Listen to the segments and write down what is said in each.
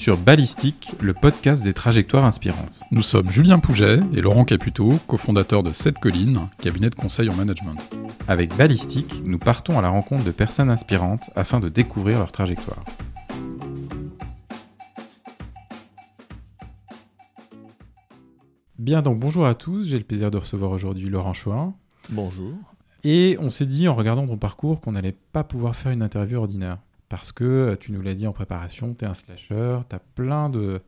sur Ballistique, le podcast des trajectoires inspirantes. Nous sommes Julien Pouget et Laurent Caputo, cofondateurs de Sept Collines, cabinet de conseil en management. Avec Ballistique, nous partons à la rencontre de personnes inspirantes afin de découvrir leur trajectoire. Bien, donc bonjour à tous, j'ai le plaisir de recevoir aujourd'hui Laurent Chouin. Bonjour. Et on s'est dit en regardant ton parcours qu'on n'allait pas pouvoir faire une interview ordinaire parce que euh, tu nous l'as dit en préparation, tu es un slasher, tu as plein de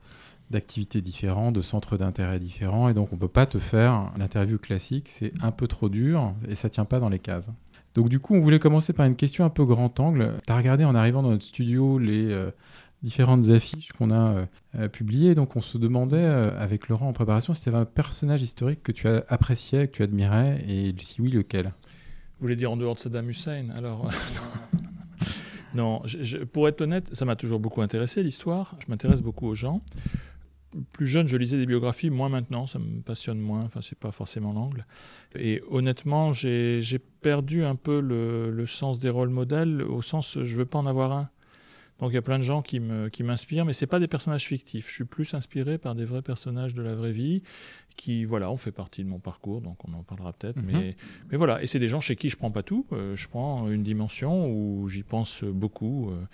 d'activités différentes, de centres d'intérêt différents, et donc on peut pas te faire l'interview classique, c'est un peu trop dur et ça tient pas dans les cases. Donc du coup, on voulait commencer par une question un peu grand angle. Tu as regardé en arrivant dans notre studio les euh, différentes affiches qu'on a euh, publiées, donc on se demandait avec Laurent en préparation si tu avais un personnage historique que tu as apprécié, que tu admirais, et si oui, lequel? Vous voulez dire en dehors de Saddam Hussein Alors, Non, pour être honnête, ça m'a toujours beaucoup intéressé l'histoire. Je m'intéresse beaucoup aux gens. Plus jeune, je lisais des biographies, moins maintenant, ça me passionne moins. Enfin, c'est pas forcément l'angle. Et honnêtement, j'ai perdu un peu le, sens des rôles modèles, au sens je veux pas en avoir un. Donc il y a plein de gens qui m'inspirent, mais ce pas des personnages fictifs. Je suis plus inspiré par des vrais personnages de la vraie vie qui, voilà, ont fait partie de mon parcours, donc on en parlera peut-être. Mhm. mais, mais voilà, et c'est des gens chez qui je prends pas tout. Euh, je prends une dimension où j'y pense beaucoup. Euh,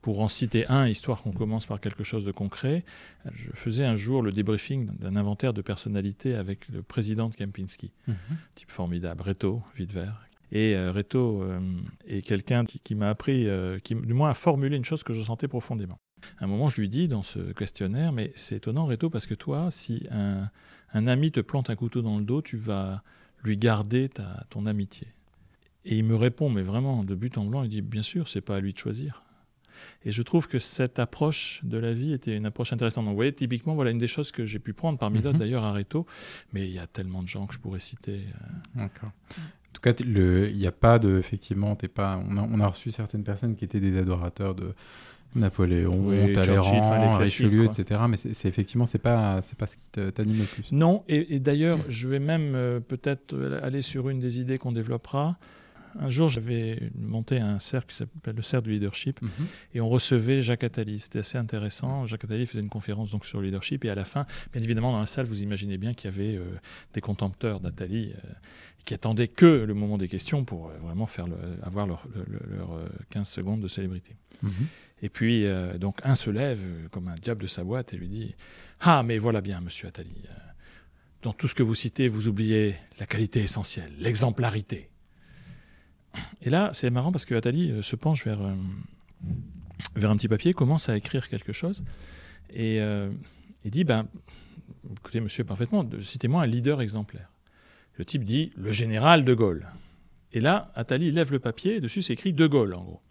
pour en citer un, histoire qu'on commence par quelque chose de concret, je faisais un jour le débriefing d'un inventaire de personnalité avec le président de Kempinski, mhm. type formidable, Reto Wittwer. Et euh, Reto est quelqu'un qui, qui m'a appris, qui du moins a formulé une chose que je sentais profondément. À un moment, je lui dis dans ce questionnaire, mais c'est étonnant, Reto, parce que toi, si un, un ami te plante un couteau dans le dos, tu vas lui garder ta, ton amitié. Et il me répond, mais vraiment, de but en blanc, il dit, bien sûr, c'est pas à lui de choisir. Et je trouve que cette approche de la vie était une approche intéressante. Donc, vous voyez, typiquement, voilà une des choses que j'ai pu prendre, parmi d'autres mhm. d'ailleurs, à Reto. Mais il y a tellement de gens que je pourrais citer. Euh. D'accord. En tout cas, il n'y a pas de. Effectivement, pas, on a, on a reçu certaines personnes qui étaient des adorateurs de, Napoléon, Talleyrand, Richelieu, etc. Mais c'est effectivement, c'est pas, pas ce qui t'anime le plus. Non, et, d'ailleurs, je vais même euh, peut-être aller sur une des idées qu'on développera. Un jour, j'avais monté un cercle qui s'appelle le cercle du leadership, mhm. et on recevait Jacques Attali. C'était assez intéressant. Jacques Attali faisait une conférence donc sur le leadership, et à la fin, bien évidemment, dans la salle, vous imaginez bien qu'il y avait euh, des contempteurs d'Attali euh, qui attendaient que le moment des questions pour vraiment faire avoir leurs leur, 15 secondes de célébrité. Mhm. Et puis, euh, donc, un se lève euh, comme un diable de sa boîte et lui dit Ah, mais voilà bien, monsieur Attali. Euh, dans tout ce que vous citez, vous oubliez la qualité essentielle, l'exemplarité. Et là, c'est marrant parce que Attali se penche vers, vers un petit papier, commence à écrire quelque chose et il dit ben, Écoutez, monsieur, parfaitement, citez-moi un leader exemplaire. Le type dit Le général de Gaulle. Et là, Attali lève le papier et dessus c'est écrit De Gaulle, en gros.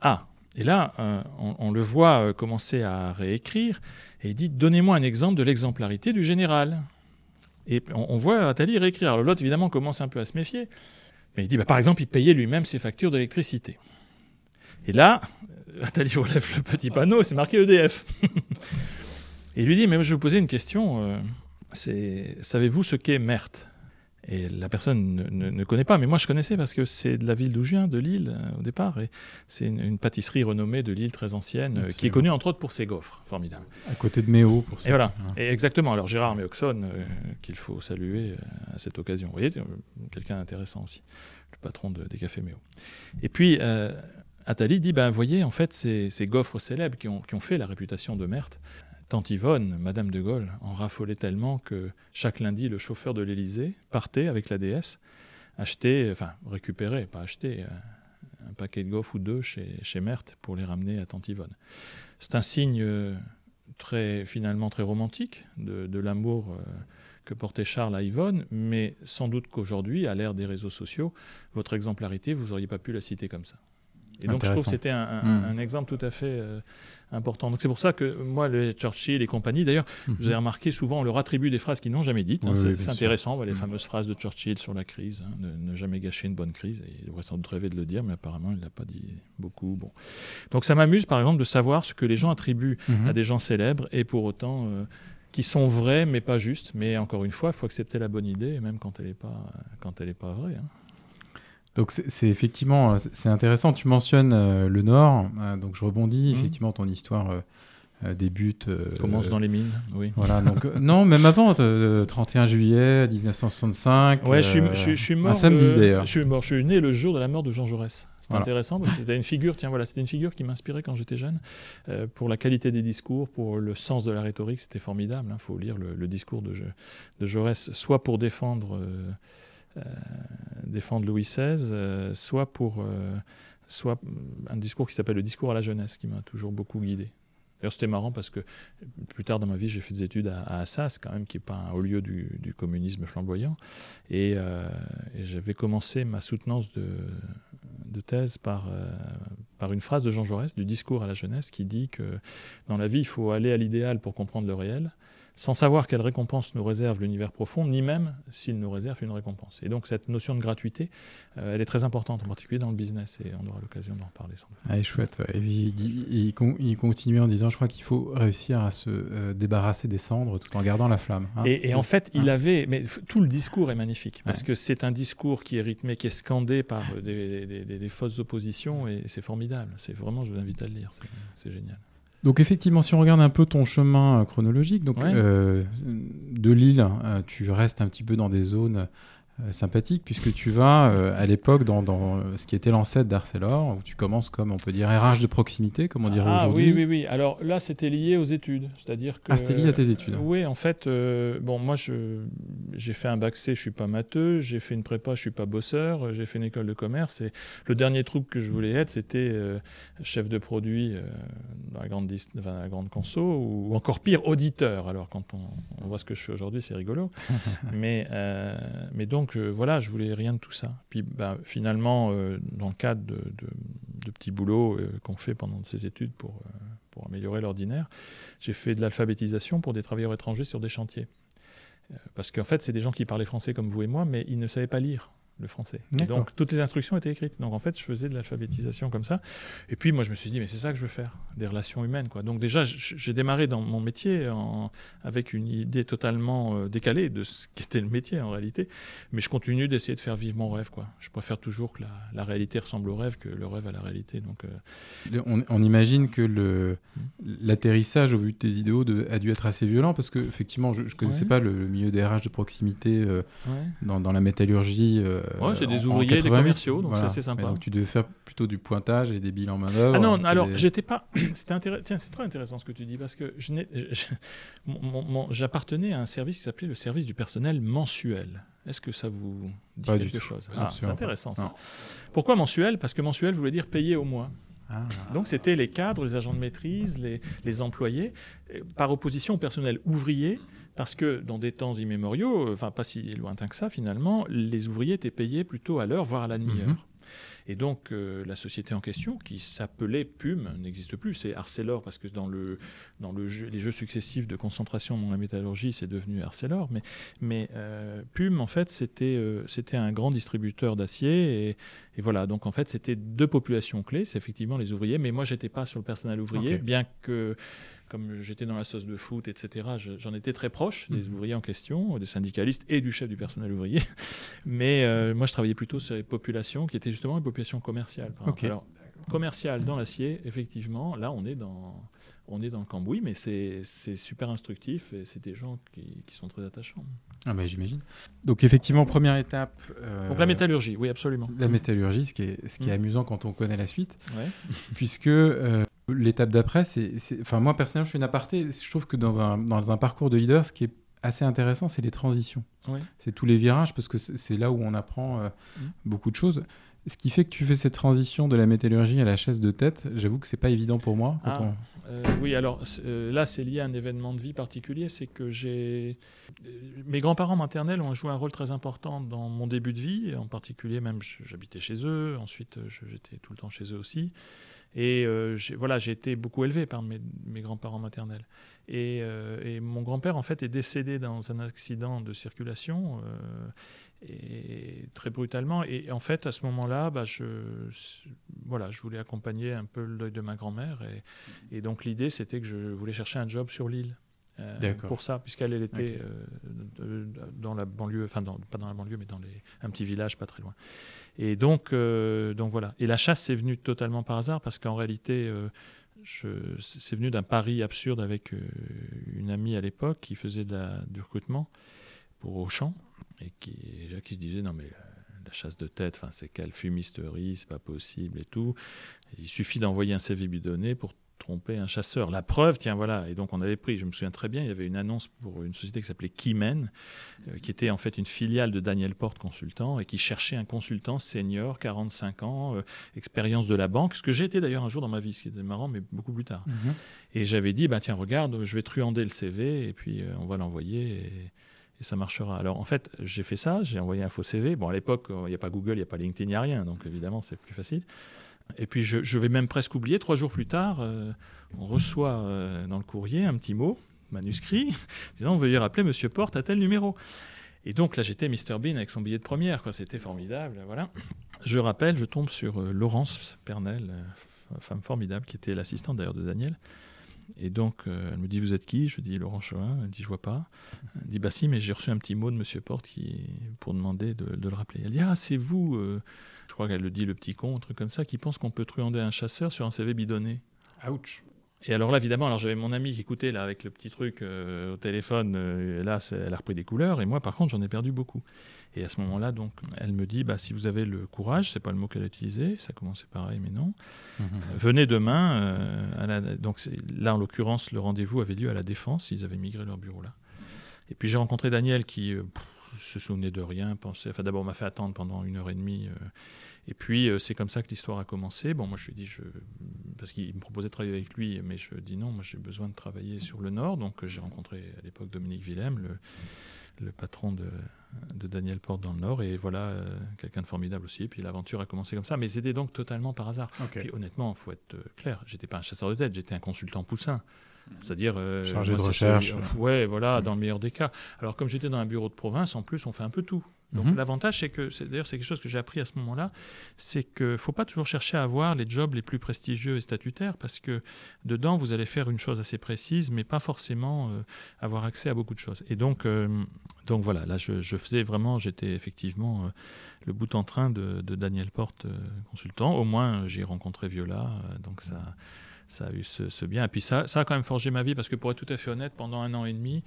Ah, et là, euh, on, le voit euh, commencer à réécrire, et il dit Donnez-moi un exemple de l'exemplarité du général. Et on, voit Attali réécrire. Alors l'autre, évidemment, commence un peu à se méfier, mais il dit bah, Par exemple, il payait lui-même ses factures d'électricité. Et là, Attali relève le petit panneau, c'est marqué EDF. et il lui dit Mais je vais vous poser une question euh, c'est savez-vous ce qu'est MERT et la personne ne, connaît pas, mais moi je connaissais parce que c'est de la ville d'où je viens, de Lille euh, au départ. Et c'est une, pâtisserie renommée de Lille très ancienne, euh, qui est connue entre autres pour ses gaufres, formidable. À côté de Méo, pour ça. Et voilà, et exactement. Alors Gérard Méoxon, euh, qu'il faut saluer à cette occasion. Vous voyez, quelqu'un d'intéressant aussi, le patron des cafés Méo. Et puis, Attali dit, ben voyez, en fait, ces, ces gaufres célèbres qui ont, qui ont, fait la réputation de Merthe, Tante Yvonne, Madame de Gaulle, en raffolait tellement que chaque lundi, le chauffeur de l'Élysée partait avec la déesse acheter, enfin récupérer, pas acheter, euh, un paquet de gaufres ou deux chez, chez Merthe pour les ramener à Tante Yvonne. C'est un signe euh, très, finalement très romantique de, l'amour euh, que portait Charles à Yvonne, mais sans doute qu'aujourd'hui, à l'ère des réseaux sociaux, votre exemplarité, vous n'auriez pas pu la citer comme ça. Et donc je trouve que c'était un, hmm. exemple tout à fait important. Donc c'est pour ça que moi, les Churchill et compagnie, d'ailleurs, mhm. vous avez remarqué souvent, on leur attribue des phrases qu'ils n'ont jamais dites. Hein. c'est intéressant, les mhm. fameuses phrases de Churchill sur la crise, hein, ne, jamais gâcher une bonne crise. il devrait sans doute rêver de le dire, mais apparemment, il ne l'a pas dit beaucoup. Bon. Donc ça m'amuse, par exemple, de savoir ce que les gens attribuent mhm. à des gens célèbres et pour autant. Euh, qui sont vrais mais pas justes. Mais encore une fois, il faut accepter la bonne idée, même quand elle n'est pas, quand elle est pas vraie. Hein. Donc c'est effectivement c'est intéressant. Tu mentionnes le Nord, donc je rebondis. Mmh. Effectivement, ton histoire euh, débute. Euh, Commence dans les mines, oui. Voilà, donc, euh, non, même avant, 31 juillet 1965. Ouais, je suis, je, suis mort. Un samedi d'ailleurs. Je suis mort, je suis né le jour de la mort de Jean Jaurès. C'est intéressant parce que c'était une figure, tiens voilà, c'était une figure qui m'inspirait quand j'étais jeune pour la qualité des discours, pour le sens de la rhétorique, c'était formidable. Il hein. faut lire le, discours de, de, Jaurès, soit pour défendre, défendre Louis XVI, soit pour soit un discours qui s'appelle le discours à la jeunesse, qui m'a toujours beaucoup guidé. D'ailleurs, c'était marrant parce que plus tard dans ma vie, j'ai fait des études à, Assas, quand même, qui n'est pas un haut lieu du, communisme flamboyant. Euh, et, j'avais commencé ma soutenance de, thèse par, euh, par une phrase de Jean Jaurès, du discours à la jeunesse, qui dit que dans la vie, il faut aller à l'idéal pour comprendre le réel sans savoir quelle récompense nous réserve l'univers profond, ni même s'il nous réserve une récompense. Et donc cette notion de gratuité, euh, elle est très importante, en particulier dans le business, et on aura l'occasion d'en reparler sans doute. Ah, chouette. il, il, continuait en disant, je crois qu'il faut réussir à se euh, débarrasser des cendres tout en gardant la flamme. Hein. et, en fait, il hein. avait, mais tout le discours est magnifique, parce que c'est un discours qui est rythmé, qui est scandé par des, des fausses oppositions, et c'est formidable. C'est vraiment, je vous invite à le lire, c'est génial. Donc effectivement, si on regarde un peu ton chemin euh, chronologique, donc euh, de Lille, euh, tu restes un petit peu dans des zones sympathique puisque tu vas euh, à l'époque dans, dans, ce qui était l'ancêtre d'Arcelor où tu commences comme on peut dire RH de proximité comme on dirait ah, aujourd'hui. Oui oui oui. Alors là c'était lié aux études, c'est-à-dire que Ah c'était lié à tes études. oui en fait bon moi j'ai fait un bac C, je suis pas matheux, j'ai fait une prépa, je suis pas bosseur, j'ai fait une école de commerce et le dernier truc que je voulais être c'était euh, chef de produit dans la grande enfin, la grande conso ou encore pire auditeur. Alors quand on, on voit ce que je fais aujourd'hui c'est rigolo, mais mais donc donc voilà, je voulais rien de tout ça. Puis bah, finalement, euh, dans le cadre de, petits boulots euh, qu'on fait pendant ces études euh, pour améliorer l'ordinaire, j'ai fait de l'alphabétisation pour des travailleurs étrangers sur des chantiers. parce qu'en fait, c'est des gens qui parlaient français comme vous et moi, mais ils ne savaient pas lire le français. donc toutes les instructions étaient écrites. Donc en fait, je faisais de l'alphabétisation comme ça. Et puis moi, je me suis dit, mais c'est ça que je veux faire, des relations humaines. Quoi. Donc déjà, j'ai démarré dans mon métier en, avec une idée totalement euh, décalée de ce qu'était le métier en réalité. Mais je continue d'essayer de faire vivre mon rêve. Quoi. Je préfère toujours que la, réalité ressemble au rêve que le rêve à la réalité. Donc, euh, on, imagine que hmm. l'atterrissage au vu de tes idéaux de, a dû être assez violent parce que effectivement, je ne connaissais pas le, milieu des RH de proximité euh, dans, dans, la métallurgie. Ouais, c'est des ouvriers, des commerciaux, donc c'est assez sympa. donc tu devais faire plutôt du pointage et des bilans main d'œuvre. Ah non, alors j'étais pas. Tiens, c'est très intéressant ce que tu dis parce que je j'appartenais à un service qui s'appelait le service du personnel mensuel. Est-ce que ça vous dit quelque chose? Ah, C'est intéressant ça. Pourquoi mensuel? Parce que mensuel voulait dire payer au mois. Ah. Donc c'était les cadres, les agents de maîtrise, les, les employés, par opposition au personnel ouvrier parce que dans des temps immémoriaux, enfin pas si lointains que ça finalement, les ouvriers étaient payés plutôt à l'heure, voire à la demi-heure. Mhm. Et donc euh, la société en question, qui s'appelait PUM, n'existe plus. C'est Arcelor, parce que dans, le, dans le les jeux successifs de concentration dans la métallurgie, c'est devenu Arcelor. Mais, mais euh, PUM, en fait, c'était euh, c'était un grand distributeur d'acier. Et, voilà, donc en fait, c'était deux populations clés. C'est effectivement les ouvriers. Mais moi, j'étais pas sur le personnel ouvrier, bien que comme j'étais dans la sauce de foot, etc., j'en étais très proche des mhm. ouvriers en question, des syndicalistes et du chef du personnel ouvrier. Mais euh, moi, je travaillais plutôt sur les populations qui étaient justement les populations commerciales. Alors, commerciales dans l'acier, effectivement, là, on est dans, on est dans le cambouis, mais c'est super instructif et c'est des gens qui, sont très attachants. Ah bah j'imagine. Donc effectivement, première étape. Euh, Donc la métallurgie, oui absolument. La métallurgie, ce qui est, ce qui est mm. amusant quand on connaît la suite, ouais. puisque euh, L'étape d'après, c'est, enfin moi personnellement, je fais une aparté. Je trouve que dans un, dans un parcours de leader, ce qui est assez intéressant, c'est les transitions. C'est tous les virages parce que c'est là où on apprend euh, mmh. beaucoup de choses. Ce qui fait que tu fais cette transition de la métallurgie à la chaise de tête, j'avoue que c'est pas évident pour moi. Ah, euh, oui, alors euh, là, c'est lié à un événement de vie particulier, c'est que j'ai mes grands-parents maternels ont joué un rôle très important dans mon début de vie, en particulier même j'habitais chez eux, ensuite j'étais tout le temps chez eux aussi. Et euh, voilà, j'ai été beaucoup élevé par mes, grands-parents maternels. Euh, et, mon grand-père, en fait, est décédé dans un accident de circulation, euh, et très brutalement. Et en fait, à ce moment-là, bah, je, voilà, je voulais accompagner un peu le deuil de ma grand-mère. Et, et donc, l'idée, c'était que je voulais chercher un job sur l'île. pour ça, puisqu'elle elle était dans la banlieue, enfin pas dans la banlieue, mais dans les, un petit village pas très loin. Et donc, donc voilà. Et la chasse, c'est venu totalement par hasard, parce qu'en réalité, c'est venu d'un pari absurde avec une amie à l'époque qui faisait de du recrutement pour Auchan, et qui, qui se disait, non mais la chasse de tête, c'est quelle fumisterie, c'est pas possible et tout. Il suffit d'envoyer un CV bidonné pour tromper un chasseur. La preuve, tiens, voilà. Et donc, on avait pris, je me souviens très bien, il y avait une annonce pour une société qui s'appelait Kimen, euh, qui était en fait une filiale de Daniel Porte Consultant et qui cherchait un consultant senior, 45 ans, euh, expérience de la banque, ce que j'ai été d'ailleurs un jour dans ma vie, ce qui était marrant, mais beaucoup plus tard. Mhm. Et j'avais dit, bah, tiens, regarde, je vais truander le CV et puis euh, on va l'envoyer. Et et ça marchera. Alors en fait, j'ai fait ça, j'ai envoyé un faux CV. Bon, à l'époque, il n'y a pas Google, il n'y a pas LinkedIn, il n'y a rien, donc évidemment, c'est plus facile. Et puis je, vais même presque oublier, trois jours plus tard, euh, on reçoit euh, dans le courrier un petit mot, manuscrit, disant veuillez rappeler Monsieur Porte à tel numéro. Et donc là, j'étais Mr Bean avec son billet de première, quoi. C'était formidable, voilà. Je rappelle, je tombe sur euh, Laurence Pernel, femme formidable, qui était l'assistante d'ailleurs de Daniel, et donc, elle me dit Vous êtes qui? Je dis Laurent Chauvin. Elle dit Je vois pas. Elle dit Bah si, mais j'ai reçu un petit mot de Monsieur Porte pour demander de, le rappeler. Elle dit Ah, c'est vous Je crois qu'elle le dit, le petit con, un truc comme ça, qui pense qu'on peut truander un chasseur sur un CV bidonné. Ouch et alors là, évidemment, alors j'avais mon ami qui écoutait là avec le petit truc euh, au téléphone. là, elle a repris des couleurs. Et moi, par contre, j'en ai perdu beaucoup. Et à ce moment-là, donc, elle me dit, bah, si vous avez le courage, c'est pas le mot qu'elle a utilisé, ça commençait pareil, mais non. Mhm. venez demain. Euh, donc là, en l'occurrence, le rendez-vous avait lieu à la Défense. Ils avaient migré leur bureau là. Et puis j'ai rencontré Daniel qui euh, se souvenait de rien, pensait. Enfin, d'abord, m'a fait attendre pendant une heure et demie. Euh, et puis c'est comme ça que l'histoire a commencé. Bon, moi je lui ai dit, je... parce qu'il me proposait de travailler avec lui, mais je dis non, moi j'ai besoin de travailler sur le Nord. Donc j'ai rencontré à l'époque Dominique Willem, le le patron de, Daniel Porte dans le Nord. Et voilà, euh, quelqu'un de formidable aussi. Et puis l'aventure a commencé comme ça. Mais c'était donc totalement par hasard. Puis honnêtement, il faut être euh, clair, j'étais pas un chasseur de tête, j'étais un consultant poussin. C'est-à-dire. Euh, Chargé de recherche. ouais, voilà, dans le meilleur des cas. Alors, comme j'étais dans un bureau de province, en plus, on fait un peu tout. Donc mhm. l'avantage, c'est que, d'ailleurs, c'est quelque chose que j'ai appris à ce moment-là, c'est qu'il ne faut pas toujours chercher à avoir les jobs les plus prestigieux et statutaires, parce que dedans, vous allez faire une chose assez précise, mais pas forcément euh, avoir accès à beaucoup de choses. Et donc, euh, donc voilà, là, je, faisais vraiment, j'étais effectivement le bout en train de, de Daniel Porte, consultant. Au moins, j'ai rencontré Viola, donc ça ça a eu ce, bien. Et puis ça, ça a quand même forgé ma vie parce que pour être tout à fait honnête, pendant un an et demi,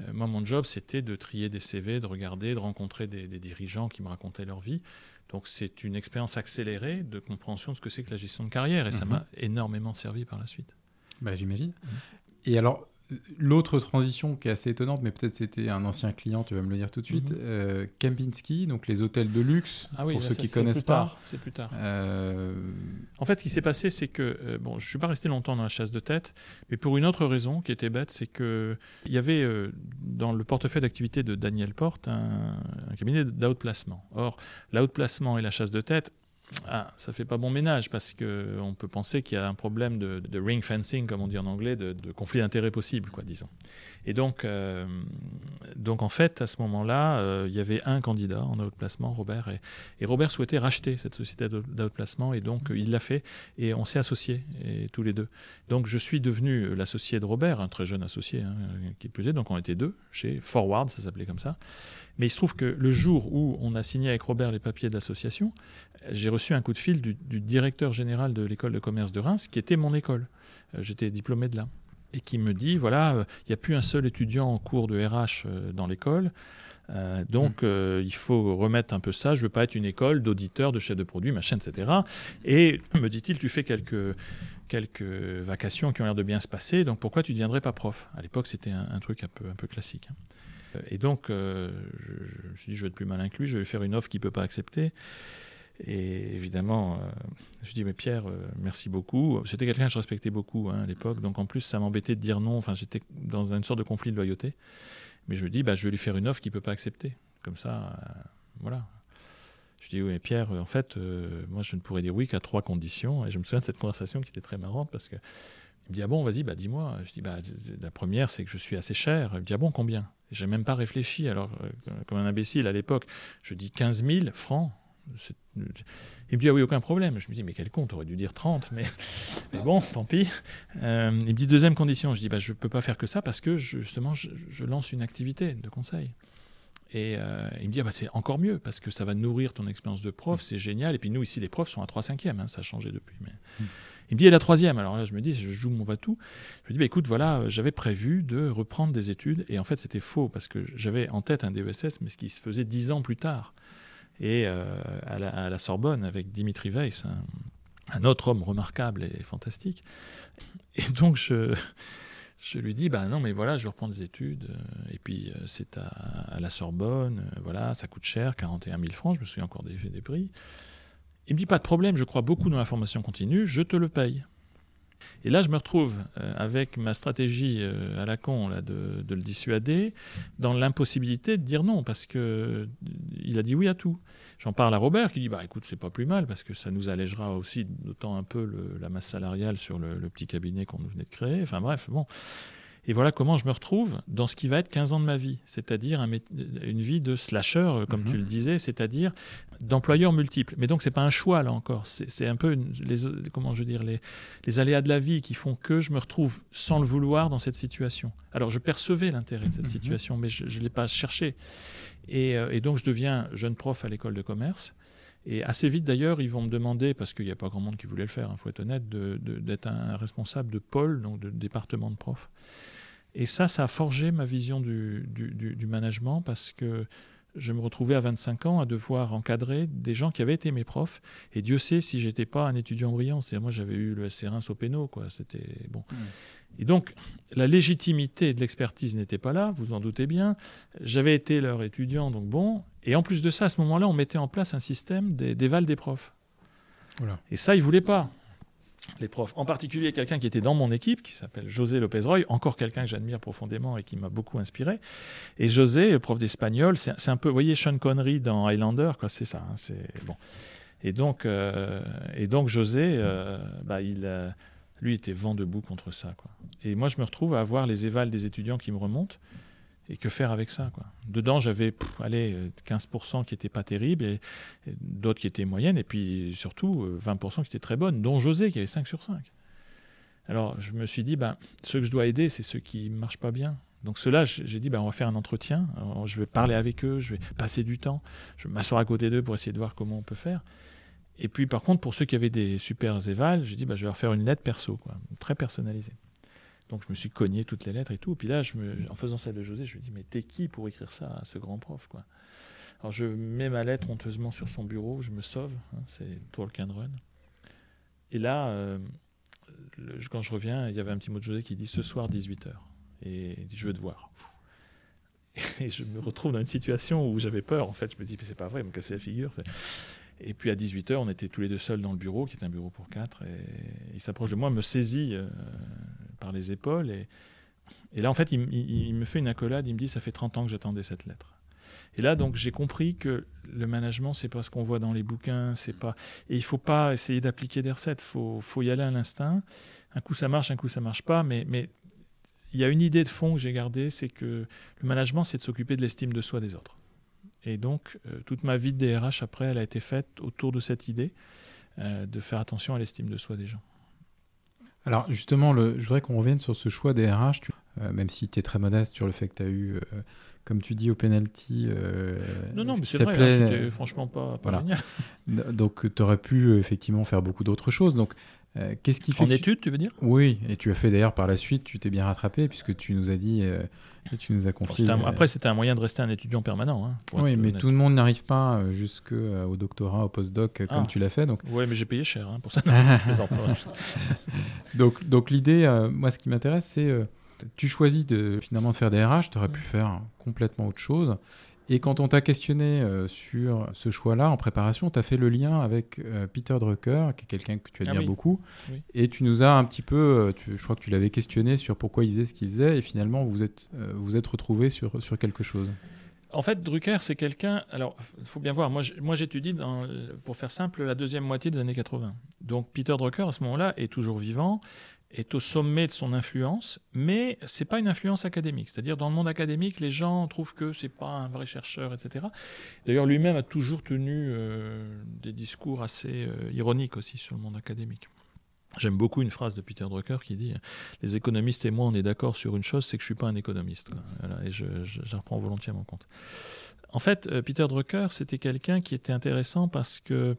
euh, moi, mon job, c'était de trier des CV, de regarder, de rencontrer des, dirigeants qui me racontaient leur vie. Donc c'est une expérience accélérée de compréhension de ce que c'est que la gestion de carrière et ça mhm. m'a énormément servi par la suite. Bah, J'imagine. Mhm. Et alors, L'autre transition qui est assez étonnante, mais peut-être c'était un ancien client, tu vas me le dire tout de suite, mhm. euh, Kempinski, donc les hôtels de luxe, ah pour ceux qui ne connaissent pas. C'est plus tard. Euh, en fait, ce qui s'est passé, c'est que, euh, bon, je ne suis pas resté longtemps dans la chasse de tête, mais pour une autre raison qui était bête, c'est qu'il y avait dans le portefeuille d'activité de Daniel Porte un, un cabinet d'outplacement. Or, l'outplacement et la chasse de tête, ah, ça fait pas bon ménage parce qu'on peut penser qu'il y a un problème de, ring fencing, comme on dit en anglais, de, conflit d'intérêts possible, quoi, disons. Et donc, euh, donc en fait, à ce moment-là, euh, il y avait un candidat en outplacement, Robert, et, Robert souhaitait racheter cette société d'outplacement, et donc il l'a fait, et on s'est associés, et, tous les deux. Donc je suis devenu l'associé de Robert, un très jeune associé, hein, qui plus est, donc on était deux, chez Forward, ça s'appelait comme ça. Mais il se trouve que le jour où on a signé avec Robert les papiers de l'association, j'ai reçu un coup de fil du, directeur général de l'école de commerce de Reims, qui était mon école. Euh, j'étais diplômé de là. Et qui me dit, voilà, euh, il n'y a plus un seul étudiant en cours de RH euh, dans l'école. donc, hmm. il faut remettre un peu ça. Je ne veux pas être une école d'auditeurs, de chefs de produits, machin, etc. Et me dit-il, tu fais quelques, quelques vacations qui ont l'air de bien se passer, donc pourquoi tu ne deviendrais pas prof? À l'époque, c'était un, truc un peu, un peu classique. Hein. Et donc, je, je, me suis dit, je vais être plus malin que lui, je vais faire une offre qu'il ne peut pas accepter. Et évidemment, euh, je dis, mais Pierre, euh, merci beaucoup. C'était quelqu'un que je respectais beaucoup hein, à l'époque, donc en plus, ça m'embêtait de dire non. Enfin, j'étais dans une sorte de conflit de loyauté. Mais je lui dis, bah, je vais lui faire une offre qu'il ne peut pas accepter. Comme ça, euh, voilà. Je dis, oui, mais Pierre, en fait, moi, je ne pourrais dire oui qu'à trois conditions. Et je me souviens de cette conversation qui était très marrante parce que. Il me dit, ah bon, vas-y, bah, dis-moi. Je dis, bah, la première, c'est que je suis assez cher. Il me dit, ah bon, combien? J'ai même pas réfléchi. Alors, comme un imbécile à l'époque, je dis 15 000 francs Il me dit, ah oui, aucun problème. Je me dis, mais quel con, aurais dû dire 30, mais, mais bon, tant pis. Euh, il me dit, deuxième condition. Je dis, bah, je ne peux pas faire que ça parce que justement, je, lance une activité de conseil. Et euh, il me dit, ah, bah, c'est encore mieux parce que ça va nourrir ton expérience de prof, c'est génial. Et puis nous, ici, les profs sont à 3 5 e ça a changé depuis. Mais... Mm. Il me dit, et la troisième? Alors là, je me dis, je joue mon va-tout. Je me dis, bah, écoute, voilà, j'avais prévu de reprendre des études. Et en fait, c'était faux parce que j'avais en tête un DESS, mais ce qui se faisait dix ans plus tard. Et euh, à, la, Sorbonne, avec Dimitri Weiss, un, autre homme remarquable et fantastique. Et donc, je. Lui dis, bah non, mais voilà, je reprends des études, et puis euh, c'est à, la Sorbonne, voilà, ça coûte cher, 41 000 francs, je me souviens encore des prix. Il me dit pas de problème, je crois beaucoup dans la formation continue, je te le paye. Et là, je me retrouve euh, avec ma stratégie euh, à la con là, de, le dissuader, dans l'impossibilité de dire non, parce que il a dit oui à tout. J'en parle à Robert qui dit bah écoute, c'est pas plus mal parce que ça nous allégera aussi d'autant un peu la masse salariale sur le, le petit cabinet qu'on venait de créer. Enfin bref, bon. Et voilà comment je me retrouve dans ce qui va être 15 ans de ma vie, c'est-à-dire une vie de slasher, euh, comme tu mhm. le disais, c'est-à-dire d'employeurs multiples. Mais donc, ce n'est pas un choix, là encore. C'est un peu les, comment je veux dire, les, les, aléas de la vie qui font que je me retrouve sans le vouloir dans cette situation. Alors, je percevais l'intérêt de cette mhm. situation, mais je ne l'ai pas cherché. Et, euh, et, donc, je deviens jeune prof à l'école de commerce. Et assez vite d'ailleurs, ils vont me demander, parce qu'il n'y a pas grand monde qui voulait le faire, il hein, faut être honnête, d'être un responsable de pôle, donc de département de prof. Et ça, ça a forgé ma vision du, management parce que je me retrouvais à 25 ans à devoir encadrer des gens qui avaient été mes profs. Et Dieu sait si j'étais pas un étudiant brillant. C'est moi, j'avais eu le SR1 Sopéno, quoi. C'était bon. Mmh. Et donc, la légitimité de l'expertise n'était pas là, vous en doutez bien. J'avais été leur étudiant, donc bon. Et en plus de ça, à ce moment-là, on mettait en place un système d'éval des profs. Voilà. Et ça, ils ne voulaient pas les profs, en particulier quelqu'un qui était dans mon équipe, qui s'appelle José Lopez-Roy, encore quelqu'un que j'admire profondément et qui m'a beaucoup inspiré. Et José, prof d'espagnol, c'est un peu, vous voyez Sean Connery dans Highlander, quoi, c'est ça. Hein, c'est bon. Et donc, euh, et donc José, euh, bah, il, lui était vent debout contre ça, quoi. Et moi, je me retrouve à avoir les évals des étudiants qui me remontent. Et que faire avec ça quoi. Dedans, j'avais 15% qui n'étaient pas terribles, et, d'autres qui étaient moyennes, et puis surtout 20% euh, qui étaient très bonnes, dont José qui avait 5 sur 5. Alors je me suis dit, ben, ceux que je dois aider, c'est ceux qui ne marchent pas bien. Donc ceux-là, j'ai dit, ben, on va faire un entretien, je vais parler avec eux, je vais passer du temps, je vais m'asseoir à côté d'eux pour essayer de voir comment on peut faire. Et puis par contre, pour ceux qui avaient des super évals, j'ai dit, ben, je vais leur faire une lettre perso, quoi, très personnalisée. Donc je me suis cogné toutes les lettres et tout. Puis là, en faisant celle de José, je me dis, mais t'es qui pour écrire ça à ce grand prof quoi? Alors je mets ma lettre honteusement sur son bureau, je me sauve, hein, c'est Tolkien Run. Et là, euh, quand je reviens, il y avait un petit mot de José qui dit ce soir 18h. Et il dit, je veux te voir. Et je me retrouve dans une situation où j'avais peur, en fait. Je me dis, mais c'est pas vrai, il me casser la figure. Et puis à 18h, on était tous les deux seuls dans le bureau, qui est un bureau pour quatre. Et il s'approche de moi, me saisit euh, par les épaules. Et, là, en fait, il, me fait une accolade. Il me dit Ça fait 30 ans que j'attendais cette lettre. Et là, donc, j'ai compris que le management, c'est pas ce qu'on voit dans les bouquins. C'est pas et il faut pas essayer d'appliquer des recettes. Faut, faut y aller à l'instinct. Un coup, ça marche, un coup, ça marche pas. Mais il y a une idée de fond que j'ai gardée, c'est que le management, c'est de s'occuper de l'estime de soi des autres. Et donc, euh, toute ma vie de DRH, après, elle a été faite autour de cette idée euh, de faire attention à l'estime de soi des gens. Alors, justement, le, je voudrais qu'on revienne sur ce choix DRH, euh, même si tu es très modeste sur le fait que tu as eu, comme tu dis, au penalty. non, non, mais c'est vrai, hein, c'était franchement pas, pas génial. Donc, tu aurais pu effectivement faire beaucoup d'autres choses. Donc, qu'est-ce qui fait. En études, tu veux dire? Oui, et tu as fait d'ailleurs par la suite, tu t'es bien rattrapé, puisque tu nous as dit tu nous as confié. après, c'était un moyen de rester un étudiant permanent. Hein, oui, mais tout le monde n'arrive pas euh, jusqu'au euh, doctorat, au postdoc, euh, comme ah. tu l'as fait. Donc... Oui, mais j'ai payé cher hein, pour ça. donc, donc l'idée, moi, ce qui m'intéresse, c'est tu choisis de, finalement de faire des RH, tu aurais pu faire complètement autre chose. Et quand on t'a questionné euh, sur ce choix-là en préparation, tu as fait le lien avec euh, Peter Drucker, qui est quelqu'un que tu admires ah beaucoup. Et tu nous as un petit peu, euh, je crois que tu l'avais questionné sur pourquoi il faisait ce qu'il faisait. Et finalement, vous êtes, vous êtes retrouvé sur, sur quelque chose. En fait, Drucker, c'est quelqu'un. Alors, il faut bien voir. Moi, j'étudie, pour faire simple, la deuxième moitié des années 80. Donc, Peter Drucker, à ce moment-là, est toujours vivant est au sommet de son influence, mais c'est pas une influence académique. C'est-à-dire dans le monde académique, les gens trouvent que c'est pas un vrai chercheur, etc. D'ailleurs, lui-même a toujours tenu euh, des discours assez euh, ironiques aussi sur le monde académique. J'aime beaucoup une phrase de Peter Drucker qui dit Les économistes et moi, on est d'accord sur une chose, c'est que je suis pas un économiste. et je, je, reprends volontiers à mon compte. En fait, euh, Peter Drucker, c'était quelqu'un qui était intéressant parce que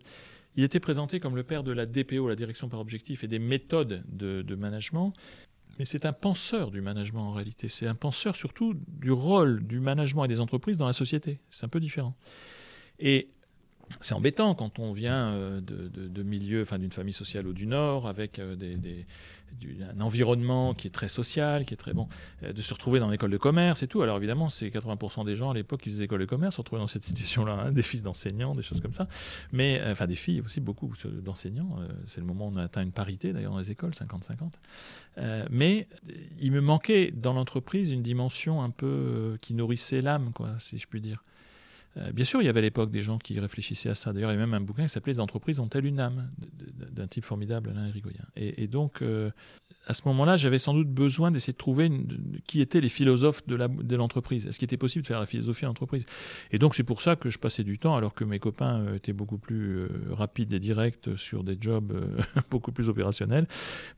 il était présenté comme le père de la DPO, la direction par objectif, et des méthodes de, management. Mais c'est un penseur du management en réalité. C'est un penseur surtout du rôle du management et des entreprises dans la société. C'est un peu différent. Et c'est embêtant quand on vient euh, de, de, enfin d'une famille sociale au du Nord, avec euh, un environnement qui est très social, qui est très bon, euh, de se retrouver dans l'école de commerce et tout. Alors évidemment, c'est 80% des gens à l'époque qui faisaient école de commerce se retrouvaient dans cette situation-là, hein, des fils d'enseignants, des choses comme ça. Mais enfin des filles aussi, beaucoup d'enseignants. c'est le moment où on a atteint une parité d'ailleurs dans les écoles, 50-50. mais il me manquait dans l'entreprise une dimension un peu qui nourrissait l'âme, si je puis dire. Euh, bien sûr, il y avait à l'époque des gens qui réfléchissaient à ça. D'ailleurs, il y a même un bouquin qui s'appelait Les entreprises ont-elles une âme? D'un type formidable, Alain Rigoyen. Et, donc, euh, à ce moment-là, j'avais sans doute besoin d'essayer de trouver qui étaient les philosophes de l'entreprise. Est-ce qu'il était possible de faire la philosophie de l'entreprise? Et donc, c'est pour ça que je passais du temps, alors que mes copains euh, étaient beaucoup plus rapides et directs sur des jobs beaucoup plus opérationnels.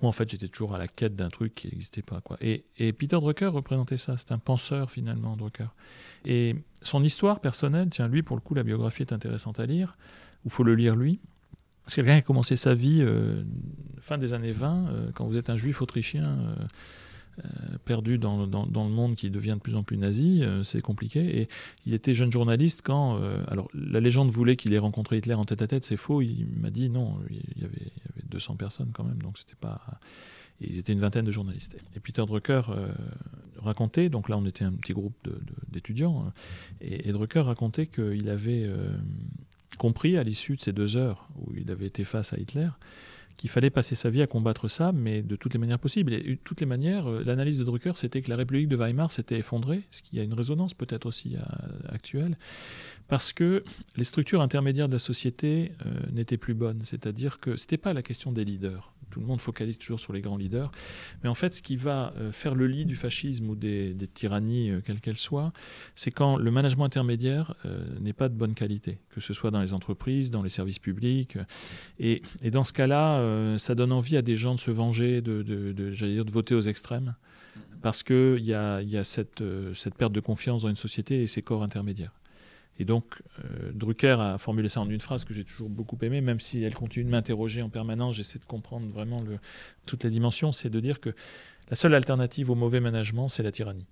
Moi, en fait, j'étais toujours à la quête d'un truc qui n'existait pas. Quoi. Et, et Peter Drucker représentait ça. C'est un penseur, finalement, Drucker. Et son histoire personnelle, tiens, lui, pour le coup, la biographie est intéressante à lire, il faut le lire lui. C'est quelqu'un qui a commencé sa vie euh, fin des années 20, euh, quand vous êtes un juif autrichien euh, perdu dans, le monde qui devient de plus en plus nazi, c'est compliqué. Et il était jeune journaliste quand. alors, la légende voulait qu'il ait rencontré Hitler en tête à tête, c'est faux. Il m'a dit non, il y, avait, il y avait 200 personnes quand même, donc c'était pas. Ils étaient une vingtaine de journalistes. Et Peter Drucker racontait, donc là on était un petit groupe d'étudiants, et, Drucker racontait qu'il avait compris à l'issue de ces deux heures où il avait été face à Hitler qu'il fallait passer sa vie à combattre ça, mais de toutes les manières possibles. Et de toutes les manières, euh, l'analyse de Drucker, c'était que la République de Weimar s'était effondrée, ce qui a une résonance peut-être aussi actuelle, parce que les structures intermédiaires de la société n'étaient plus bonnes. C'est-à-dire que ce n'était pas la question des leaders tout le monde focalise toujours sur les grands leaders. Mais en fait, ce qui va euh, faire le lit du fascisme ou des, tyrannies, euh, quelles qu'elles soient, c'est quand le management intermédiaire euh, n'est pas de bonne qualité, que ce soit dans les entreprises, dans les services publics. Et, dans ce cas-là, ça donne envie à des gens de se venger, de, de, dire, de voter aux extrêmes, parce qu'il y a, y a cette, cette perte de confiance dans une société et ses corps intermédiaires. Et donc, euh, Drucker a formulé ça en une phrase que j'ai toujours beaucoup aimée, même si elle continue de m'interroger en permanence, j'essaie de comprendre vraiment le, toutes les dimensions, c'est de dire que la seule alternative au mauvais management, c'est la tyrannie.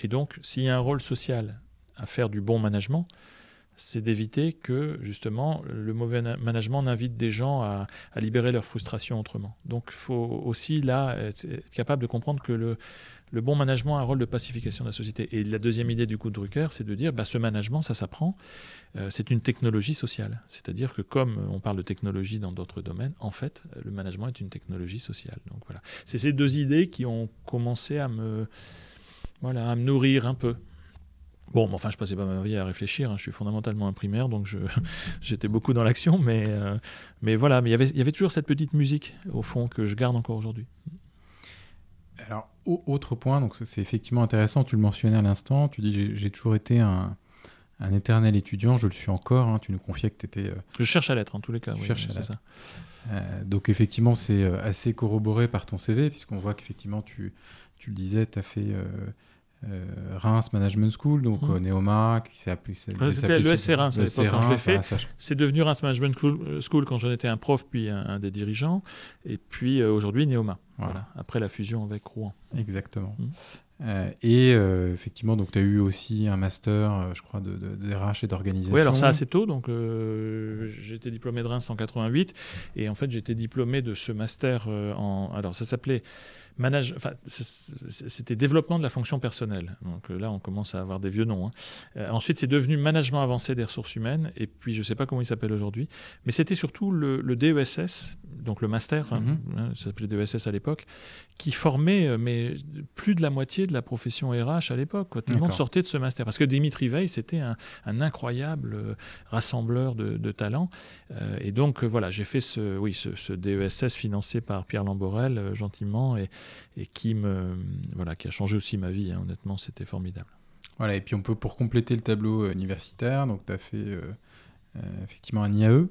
Et donc, s'il y a un rôle social à faire du bon management, c'est d'éviter que justement le mauvais management n'invite des gens à, libérer leur frustration autrement. Donc il faut aussi là être capable de comprendre que le, le bon management a un rôle de pacification de la société. Et la deuxième idée du coup de Drucker, c'est de dire bah, ce management, ça s'apprend, euh, c'est une technologie sociale. C'est-à-dire que comme on parle de technologie dans d'autres domaines, en fait, le management est une technologie sociale. Donc voilà. C'est ces deux idées qui ont commencé à me, voilà, à me nourrir un peu. Bon, mais enfin, je passais pas ma vie à réfléchir. Hein. Je suis fondamentalement un primaire, donc j'étais beaucoup dans l'action. Mais, euh, mais voilà, mais il y avait toujours cette petite musique, au fond, que je garde encore aujourd'hui. Alors, autre point, donc c'est effectivement intéressant, tu le mentionnais à l'instant, tu dis j'ai toujours été un, éternel étudiant, je le suis encore, hein, tu nous confiais que tu étais... Euh, je cherche à l'être en tous les cas, oui, c'est ça. Euh, donc effectivement, c'est assez corroboré par ton CV, puisqu'on voit qu'effectivement, tu, tu le disais, tu as fait... Reims Management School, donc mmh. Neoma, qui s'est appelé. C'était le SC Reims, quand je l'ai fait. c'est devenu Reims Management School, quand j'en étais un prof, puis un, des dirigeants, et puis aujourd'hui Neoma. Voilà. Après la fusion avec Rouen. Exactement. Mmh. Euh, et euh, effectivement, donc tu as eu aussi un master, euh, je crois, de, de, RH et d'organisation. Oui, alors ça assez tôt. Donc été diplômé de Reims en 88 et en fait été diplômé de ce master en. Alors ça s'appelait manage, enfin, c'était développement de la fonction personnelle. Donc là, on commence à avoir des vieux noms. Hein. ensuite, c'est devenu management avancé des ressources humaines. Et puis, je ne sais pas comment il s'appelle aujourd'hui, mais c'était surtout le, le, DESS, donc le master, hein, ça s'appelait DESS à l'époque, qui formait mais plus de la moitié de la profession RH à l'époque. Tout le monde sortait de ce master. Parce que Dimitri Veil, c'était un, incroyable rassembleur de, de talents. et donc, voilà, j'ai fait ce, oui, ce, ce DESS financé par Pierre Lamborel, euh, gentiment, et, et, qui, me, voilà, qui a changé aussi ma vie. Hein. honnêtement, c'était formidable. Voilà, et puis on peut, pour compléter le tableau euh, universitaire, donc tu as fait euh, effectivement un IAE.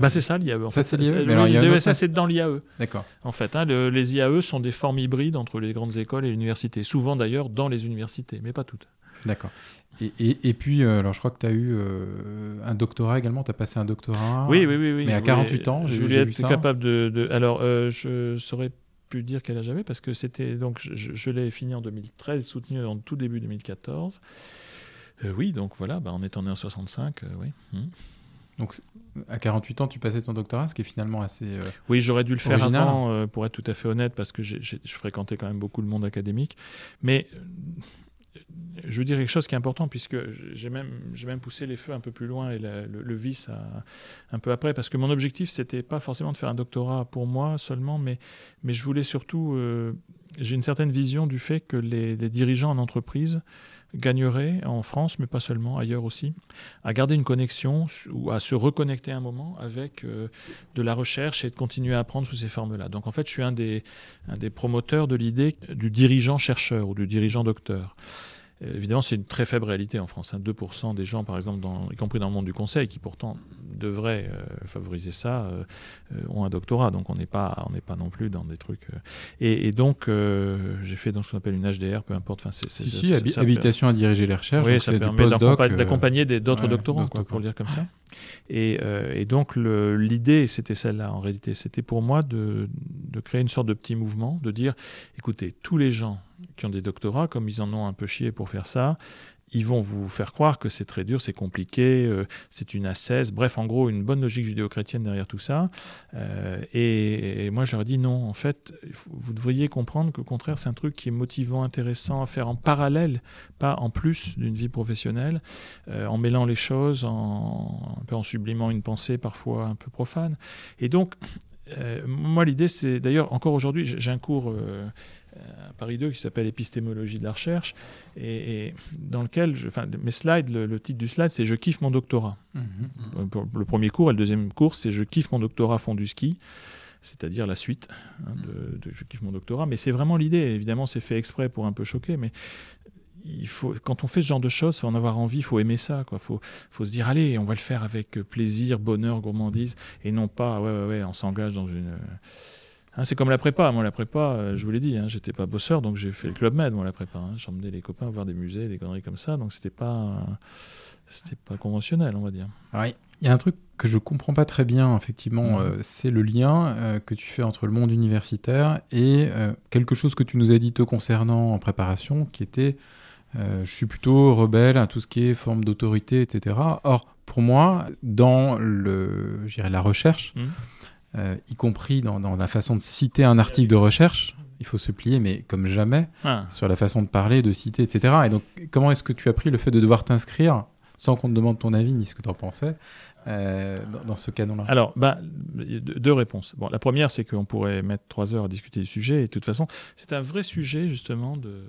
Bah c'est ça l'IAE. Ça c'est l'IAE. Le DESS c'est dans l'IAE. D'accord. En fait, hein, les IAE sont des formes hybrides entre les grandes écoles et l'université. Souvent d'ailleurs dans les universités, mais pas toutes. D'accord. Et, et, puis, euh, alors je crois que tu as eu euh, un doctorat également, tu as passé un doctorat. Oui, oui, oui. oui mais à 48 ans, je voulais être capable de, Alors, euh, je saurais plus dire quel âge j'avais parce que c'était. Donc, je, l'ai fini en 2013, soutenu en tout début 2014. oui, donc voilà, bah, en étant né en 65, oui. Hmm. Donc, à 48 ans, tu passais ton doctorat, ce qui est finalement assez. oui, j'aurais dû le faire avant, pour être tout à fait honnête, parce que je fréquentais quand même beaucoup le monde académique. Mais je veux dire quelque chose qui est important, puisque j'ai même, même poussé les feux un peu plus loin et le, vice un peu après, parce que mon objectif, c'était pas forcément de faire un doctorat pour moi seulement, mais, mais je voulais surtout. Euh, j'ai une certaine vision du fait que les, les dirigeants en entreprise gagnerait en France, mais pas seulement, ailleurs aussi, à garder une connexion ou à se reconnecter un moment avec euh, de la recherche et de continuer à apprendre sous ces formes-là. Donc en fait, je suis un des, un des promoteurs de l'idée du dirigeant chercheur ou du dirigeant docteur. Euh, évidemment, c'est une très faible réalité en France. 2% hein. des gens, par exemple, dans, y compris dans le monde du conseil, qui pourtant devraient euh, favoriser ça, euh, ont un doctorat. Donc on n'est pas, on pas non plus dans des trucs. Et, donc j'ai fait ce qu'on appelle une HDR, peu importe. Enfin, c'est, si, si habilitation à diriger les recherches. Oui, ça permet d'accompagner d'autres doctorants, quoi, pour le dire comme ça. Et, et donc l'idée, c'était celle-là en réalité. C'était pour moi de, de créer une sorte de petit mouvement, de dire, écoutez, tous les gens qui ont des doctorats, comme ils en ont un peu chié pour faire ça, ils vont vous faire croire que c'est très dur, c'est compliqué, euh, c'est une ascèse. Bref, en gros, une bonne logique judéo-chrétienne derrière tout ça. Euh, et, moi, je leur dit non, en fait, vous devriez comprendre qu'au contraire, c'est un truc qui est motivant, intéressant à faire en parallèle, pas en plus d'une vie professionnelle, euh, en mêlant les choses, en, en sublimant une pensée parfois un peu profane. Et donc, moi, l'idée, c'est d'ailleurs, encore aujourd'hui, j'ai un cours à Paris 2 qui s'appelle Épistémologie de la recherche, et, dans lequel, je, enfin, mes slides, le, titre du slide, c'est Je kiffe mon doctorat. Mmh, mmh, mmh. le premier cours et le deuxième cours, c'est Je kiffe mon doctorat fond du ski c'est-à-dire la suite hein, de, Je kiffe mon doctorat. Mais c'est vraiment l'idée. Évidemment, c'est fait exprès pour un peu choquer, mais il faut, quand on fait ce genre de choses, il faut en avoir envie, il faut aimer ça. Il faut, faut, se dire, allez, on va le faire avec plaisir, bonheur, gourmandise, et non pas, ouais, ouais, ouais, on s'engage dans une Hein, c'est comme la prépa. Moi, la prépa, euh, je vous l'ai dit, hein, j'étais pas bosseur, donc j'ai fait le club med, moi, la prépa. Hein. J'emmenais les copains voir des musées, des conneries comme ça, donc c'était pas, c'était pas conventionnel, on va dire. il y a un truc que je comprends pas très bien, effectivement, euh, c'est le lien euh, que tu fais entre le monde universitaire et quelque chose que tu nous as dit te concernant en préparation, qui était, je suis plutôt rebelle à tout ce qui est forme d'autorité, etc. Or, pour moi, dans le, la recherche. Mmh. Euh, y compris dans, la façon de citer un article de recherche. Il faut se plier, mais comme jamais, ah. sur la façon de parler, de citer, etc. Et donc, comment est-ce que tu as pris le fait de devoir t'inscrire sans qu'on te demande ton avis ni ce que tu en pensais, euh, dans, ce canon-là? Alors, bah, deux réponses. Bon, la première, c'est qu'on pourrait mettre trois heures à discuter du sujet, et de toute façon, c'est un vrai sujet, justement. De...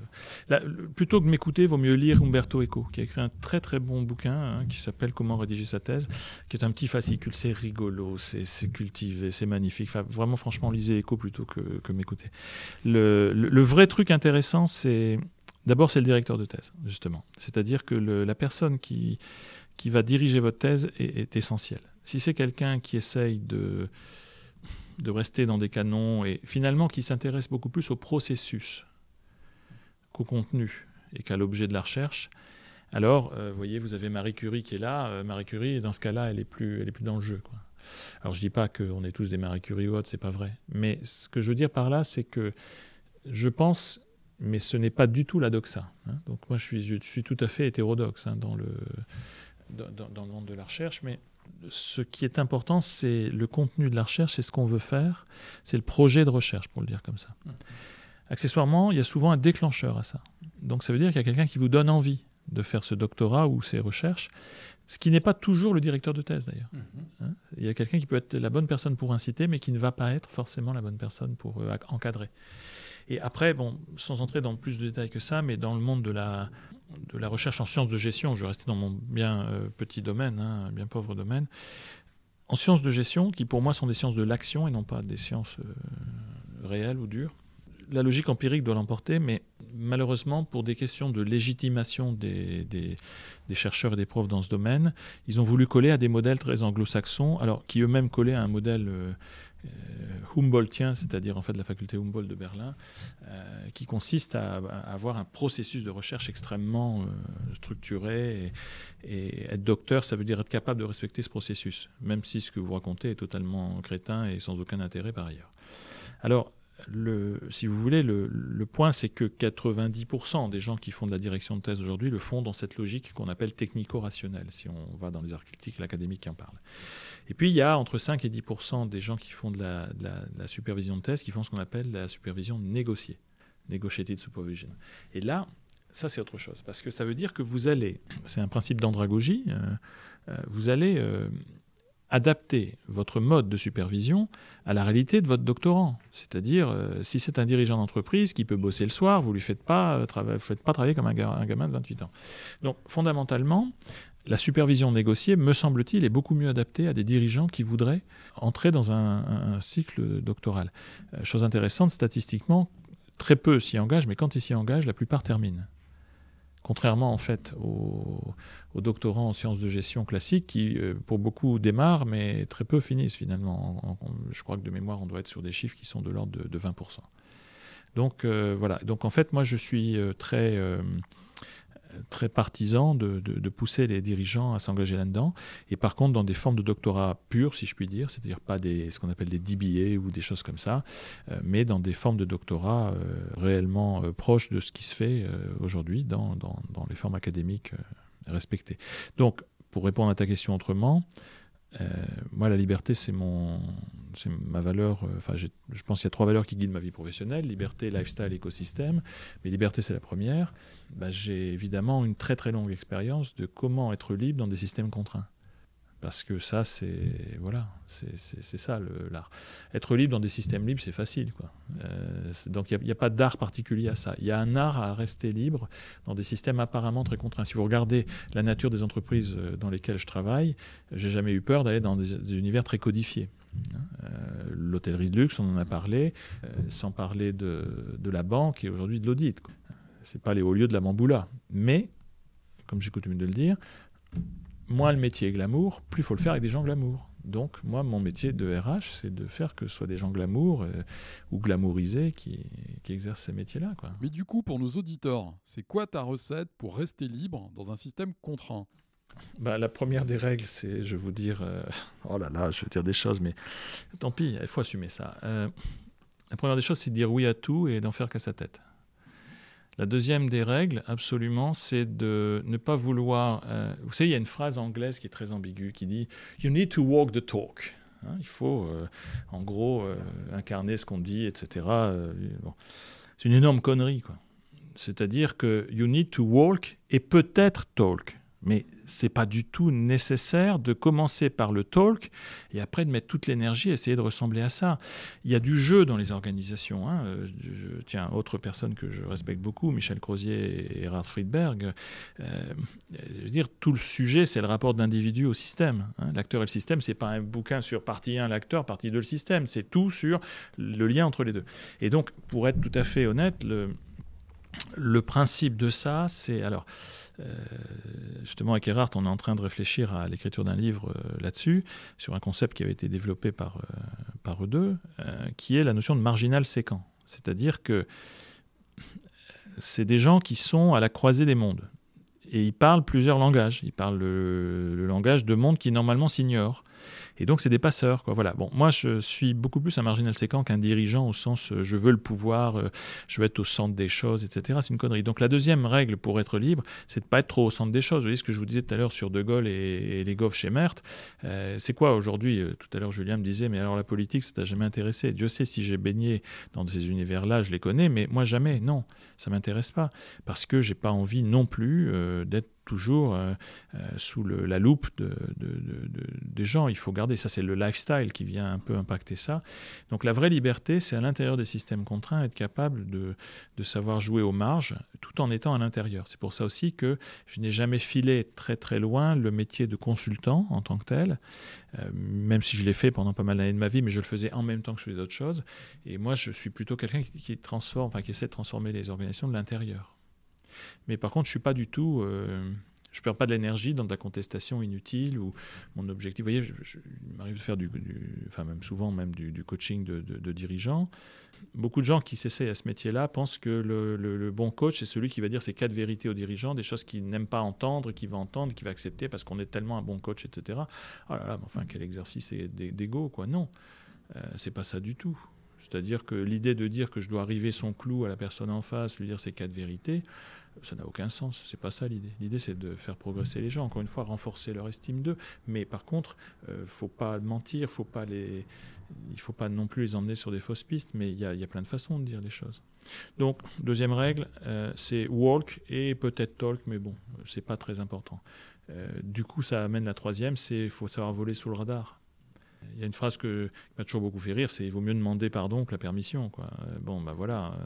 plutôt que m'écouter, vaut mieux lire Umberto Eco, qui a écrit un très très bon bouquin hein, qui s'appelle Comment rédiger sa thèse, qui est un petit fascicule, c'est rigolo, c'est cultivé, c'est magnifique. Enfin, vraiment, franchement, lisez Eco plutôt que, m'écouter. Le, vrai truc intéressant, c'est. D'abord, c'est le directeur de thèse, justement. C'est-à-dire que la personne qui qui va diriger votre thèse est, essentiel. Si c'est quelqu'un qui essaye de, de rester dans des canons et finalement qui s'intéresse beaucoup plus au processus qu'au contenu et qu'à l'objet de la recherche, alors, euh, vous voyez, vous avez Marie Curie qui est là. Euh, Marie Curie, dans ce cas-là, elle est plus, elle est plus dans le jeu. Alors, je dis pas qu'on est tous des Marie Curie ou autres, c'est pas vrai. Mais ce que je veux dire par là, c'est que je pense, mais ce n'est pas du tout la doxa. Hein. Donc, moi, je suis, je suis tout à fait hétérodoxe hein, dans le dans, le monde de la recherche, mais ce qui est important, c'est le contenu de la recherche, c'est ce qu'on veut faire, c'est le projet de recherche, pour le dire comme ça. Mmh. Accessoirement, il y a souvent un déclencheur à ça. Donc ça veut dire qu'il y a quelqu'un qui vous donne envie de faire ce doctorat ou ces recherches, ce qui n'est pas toujours le directeur de thèse d'ailleurs. Mmh. Hein, il y a quelqu'un qui peut être la bonne personne pour inciter, mais qui ne va pas être forcément la bonne personne pour euh, encadrer. Et après, bon, sans entrer dans plus de détails que ça, mais dans le monde de la, de la recherche en sciences de gestion, je rester dans mon bien euh, petit domaine, hein, bien pauvre domaine, en sciences de gestion, qui pour moi sont des sciences de l'action et non pas des sciences euh, réelles ou dures, la logique empirique doit l'emporter, mais malheureusement, pour des questions de légitimation des, des, chercheurs et des profs dans ce domaine, ils ont voulu coller à des modèles très anglo-saxons, alors qui eux-mêmes collaient à un modèle euh, Humboldtien, c'est-à-dire en fait la faculté Humboldt de Berlin, euh, qui consiste à, avoir un processus de recherche extrêmement euh, structuré. Et, et, être docteur, ça veut dire être capable de respecter ce processus, même si ce que vous racontez est totalement crétin et sans aucun intérêt par ailleurs. Alors, si vous voulez, le, le point, c'est que 90% des gens qui font de la direction de thèse aujourd'hui le font dans cette logique qu'on appelle technico-rationnelle, si on va dans les articles académiques qui en parlent. Et puis, il y a entre 5 et 10% des gens qui font de la, supervision de thèse qui font ce qu'on appelle la supervision négociée, negotiated supervision. Et là, ça, c'est autre chose, parce que ça veut dire que vous allez, c'est un principe d'andragogie, euh, euh, vous allez euh, adapter votre mode de supervision à la réalité de votre doctorant. C'est-à-dire, si c'est un dirigeant d'entreprise qui peut bosser le soir, vous ne lui faites pas, faites pas travailler comme un, un, gamin de 28 ans. Donc, fondamentalement, la supervision négociée, me semble-t-il, est beaucoup mieux adaptée à des dirigeants qui voudraient entrer dans un, cycle doctoral. Euh, chose intéressante, statistiquement, très peu s'y engagent, mais quand ils s'y engagent, la plupart terminent. Contrairement en fait aux, doctorants en sciences de gestion classiques qui, euh, pour beaucoup, démarrent, mais très peu finissent finalement. je crois que de mémoire, on doit être sur des chiffres qui sont de l'ordre de, 20%. Donc euh, voilà. Donc en fait, moi, je suis très très partisan de, pousser les dirigeants à s'engager là-dedans. Et par contre, dans des formes de doctorat purs, si je puis dire, c'est-à-dire pas des, ce qu'on appelle des DBA ou des choses comme ça, euh, mais dans des formes de doctorat euh, réellement euh, proches de ce qui se fait aujourd'hui dans, dans, les formes académiques respectées. Donc, pour répondre à ta question autrement, euh, moi, la liberté, c'est mon, c'est ma valeur. Euh, enfin, je pense qu'il y a trois valeurs qui guident ma vie professionnelle liberté, lifestyle, écosystème. Mais liberté, c'est la première. Bah, j'ai évidemment une très très longue expérience de comment être libre dans des systèmes contraints parce que ça, c'est voilà, c'est ça l'art. Être libre dans des systèmes libres, c'est facile. Euh, donc il n'y a, pas d'art particulier à ça. Il y a un art à rester libre dans des systèmes apparemment très contraints. Si vous regardez la nature des entreprises euh, dans lesquelles je travaille, j'ai jamais eu peur d'aller dans des, univers très codifiés. Euh, l'hôtellerie de luxe, on en a parlé, sans parler de, de, la banque et aujourd'hui de l'audit. C'est pas les hauts lieux de la Mamboula. Mais, comme j'ai coutume de le dire, moins le métier est glamour, plus il faut le faire avec des gens glamour. Donc, moi, mon métier de RH, c'est de faire que ce soit des gens glamour euh, ou glamourisés qui, exercent ces métiers-là. Mais du coup, pour nos auditeurs, c'est quoi ta recette pour rester libre dans un système contraint? Bah, la première des règles, c'est, je vais vous dire, euh, oh là là, je vais dire des choses, mais tant pis, il faut assumer ça. Euh, la première des choses, c'est de dire oui à tout et d'en faire qu'à sa tête. La deuxième des règles, absolument, c'est de ne pas vouloir. Euh, vous savez, il y a une phrase anglaise qui est très ambiguë qui dit You need to walk the talk. Hein, il faut, euh, en gros, euh, incarner ce qu'on dit, etc. C'est une énorme connerie, quoi. C'est-à-dire que you need to walk et peut-être talk. Mais c'est pas du tout nécessaire de commencer par le talk et après de mettre toute l'énergie à essayer de ressembler à ça. Il y a du jeu dans les organisations. Hein. Euh, tiens, autre personne que je respecte beaucoup, Michel Crozier et Erhard Friedberg, euh, dire tout le sujet, c'est le rapport d'individu au système. Hein. L'acteur et le système, c'est pas un bouquin sur partie 1 l'acteur, partie 2 le système, c'est tout sur le lien entre les deux. Et donc, pour être tout à fait honnête, le, le principe de ça, c'est alors euh, justement, avec Erhardt, on est en train de réfléchir à l'écriture d'un livre euh, là-dessus, sur un concept qui avait été développé par, euh, eux deux, qui est la notion de marginal séquent. C'est-à-dire que c'est des gens qui sont à la croisée des mondes. Et ils parlent plusieurs langages. Ils parlent le, le langage de mondes qui normalement s'ignorent. Et donc, c'est des passeurs. Quoi. Voilà. Bon, moi, je suis beaucoup plus un marginal séquent qu'un dirigeant au sens euh, je veux le pouvoir, euh, je veux être au centre des choses, etc. C'est une connerie. Donc, la deuxième règle pour être libre, c'est de ne pas être trop au centre des choses. Vous voyez ce que je vous disais tout à l'heure sur De Gaulle et, les gaufres chez Merthe. Euh, c'est quoi aujourd'hui Tout à l'heure, Julien me disait, mais alors la politique, ça t'a jamais intéressé? Dieu sait si j'ai baigné dans ces univers-là, je les connais, mais moi jamais. Non, ça m'intéresse pas. Parce que j'ai pas envie non plus d'être toujours euh, euh, sous la loupe de, des gens. Il faut garder ça, c'est le lifestyle qui vient un peu impacter ça. Donc la vraie liberté, c'est à l'intérieur des systèmes contraints, être capable de, savoir jouer aux marges tout en étant à l'intérieur. C'est pour ça aussi que je n'ai jamais filé très très loin le métier de consultant en tant que tel, euh, même si je l'ai fait pendant pas mal d'années de ma vie, mais je le faisais en même temps que je faisais d'autres choses. Et moi, je suis plutôt quelqu'un qui, qui transforme, enfin, qui essaie de transformer les organisations de l'intérieur. Mais par contre, je suis pas du tout. Euh, je perds pas de l'énergie dans de la contestation inutile ou mon objectif. Vous voyez, il m'arrive de faire du, enfin même souvent même du, coaching de, dirigeants. Beaucoup de gens qui s'essayent à ce métier-là pensent que le, bon coach c'est celui qui va dire ces quatre vérités aux dirigeants, des choses qu'ils n'aiment pas entendre, qu'il va entendre, qu'il va accepter parce qu'on est tellement un bon coach, etc. Oh là là, enfin quel exercice d'ego quoi. Non, euh, c'est pas ça du tout. C'est-à-dire que l'idée de dire que je dois arriver son clou à la personne en face, lui dire ces quatre vérités, ça n'a aucun sens. C'est pas ça l'idée. L'idée, c'est de faire progresser les gens. Encore une fois, renforcer leur estime d'eux. Mais par contre, euh, faut pas mentir, faut pas les, il faut pas non plus les emmener sur des fausses pistes. Mais il y a, plein de façons de dire les choses. Donc, deuxième règle, euh, c'est walk et peut-être talk, mais bon, c'est pas très important. Euh, du coup, ça amène la troisième, c'est faut savoir voler sous le radar. Il y a une phrase que, qui m'a toujours beaucoup fait rire, c'est il vaut mieux demander pardon que la permission. Quoi. Bon, ben voilà.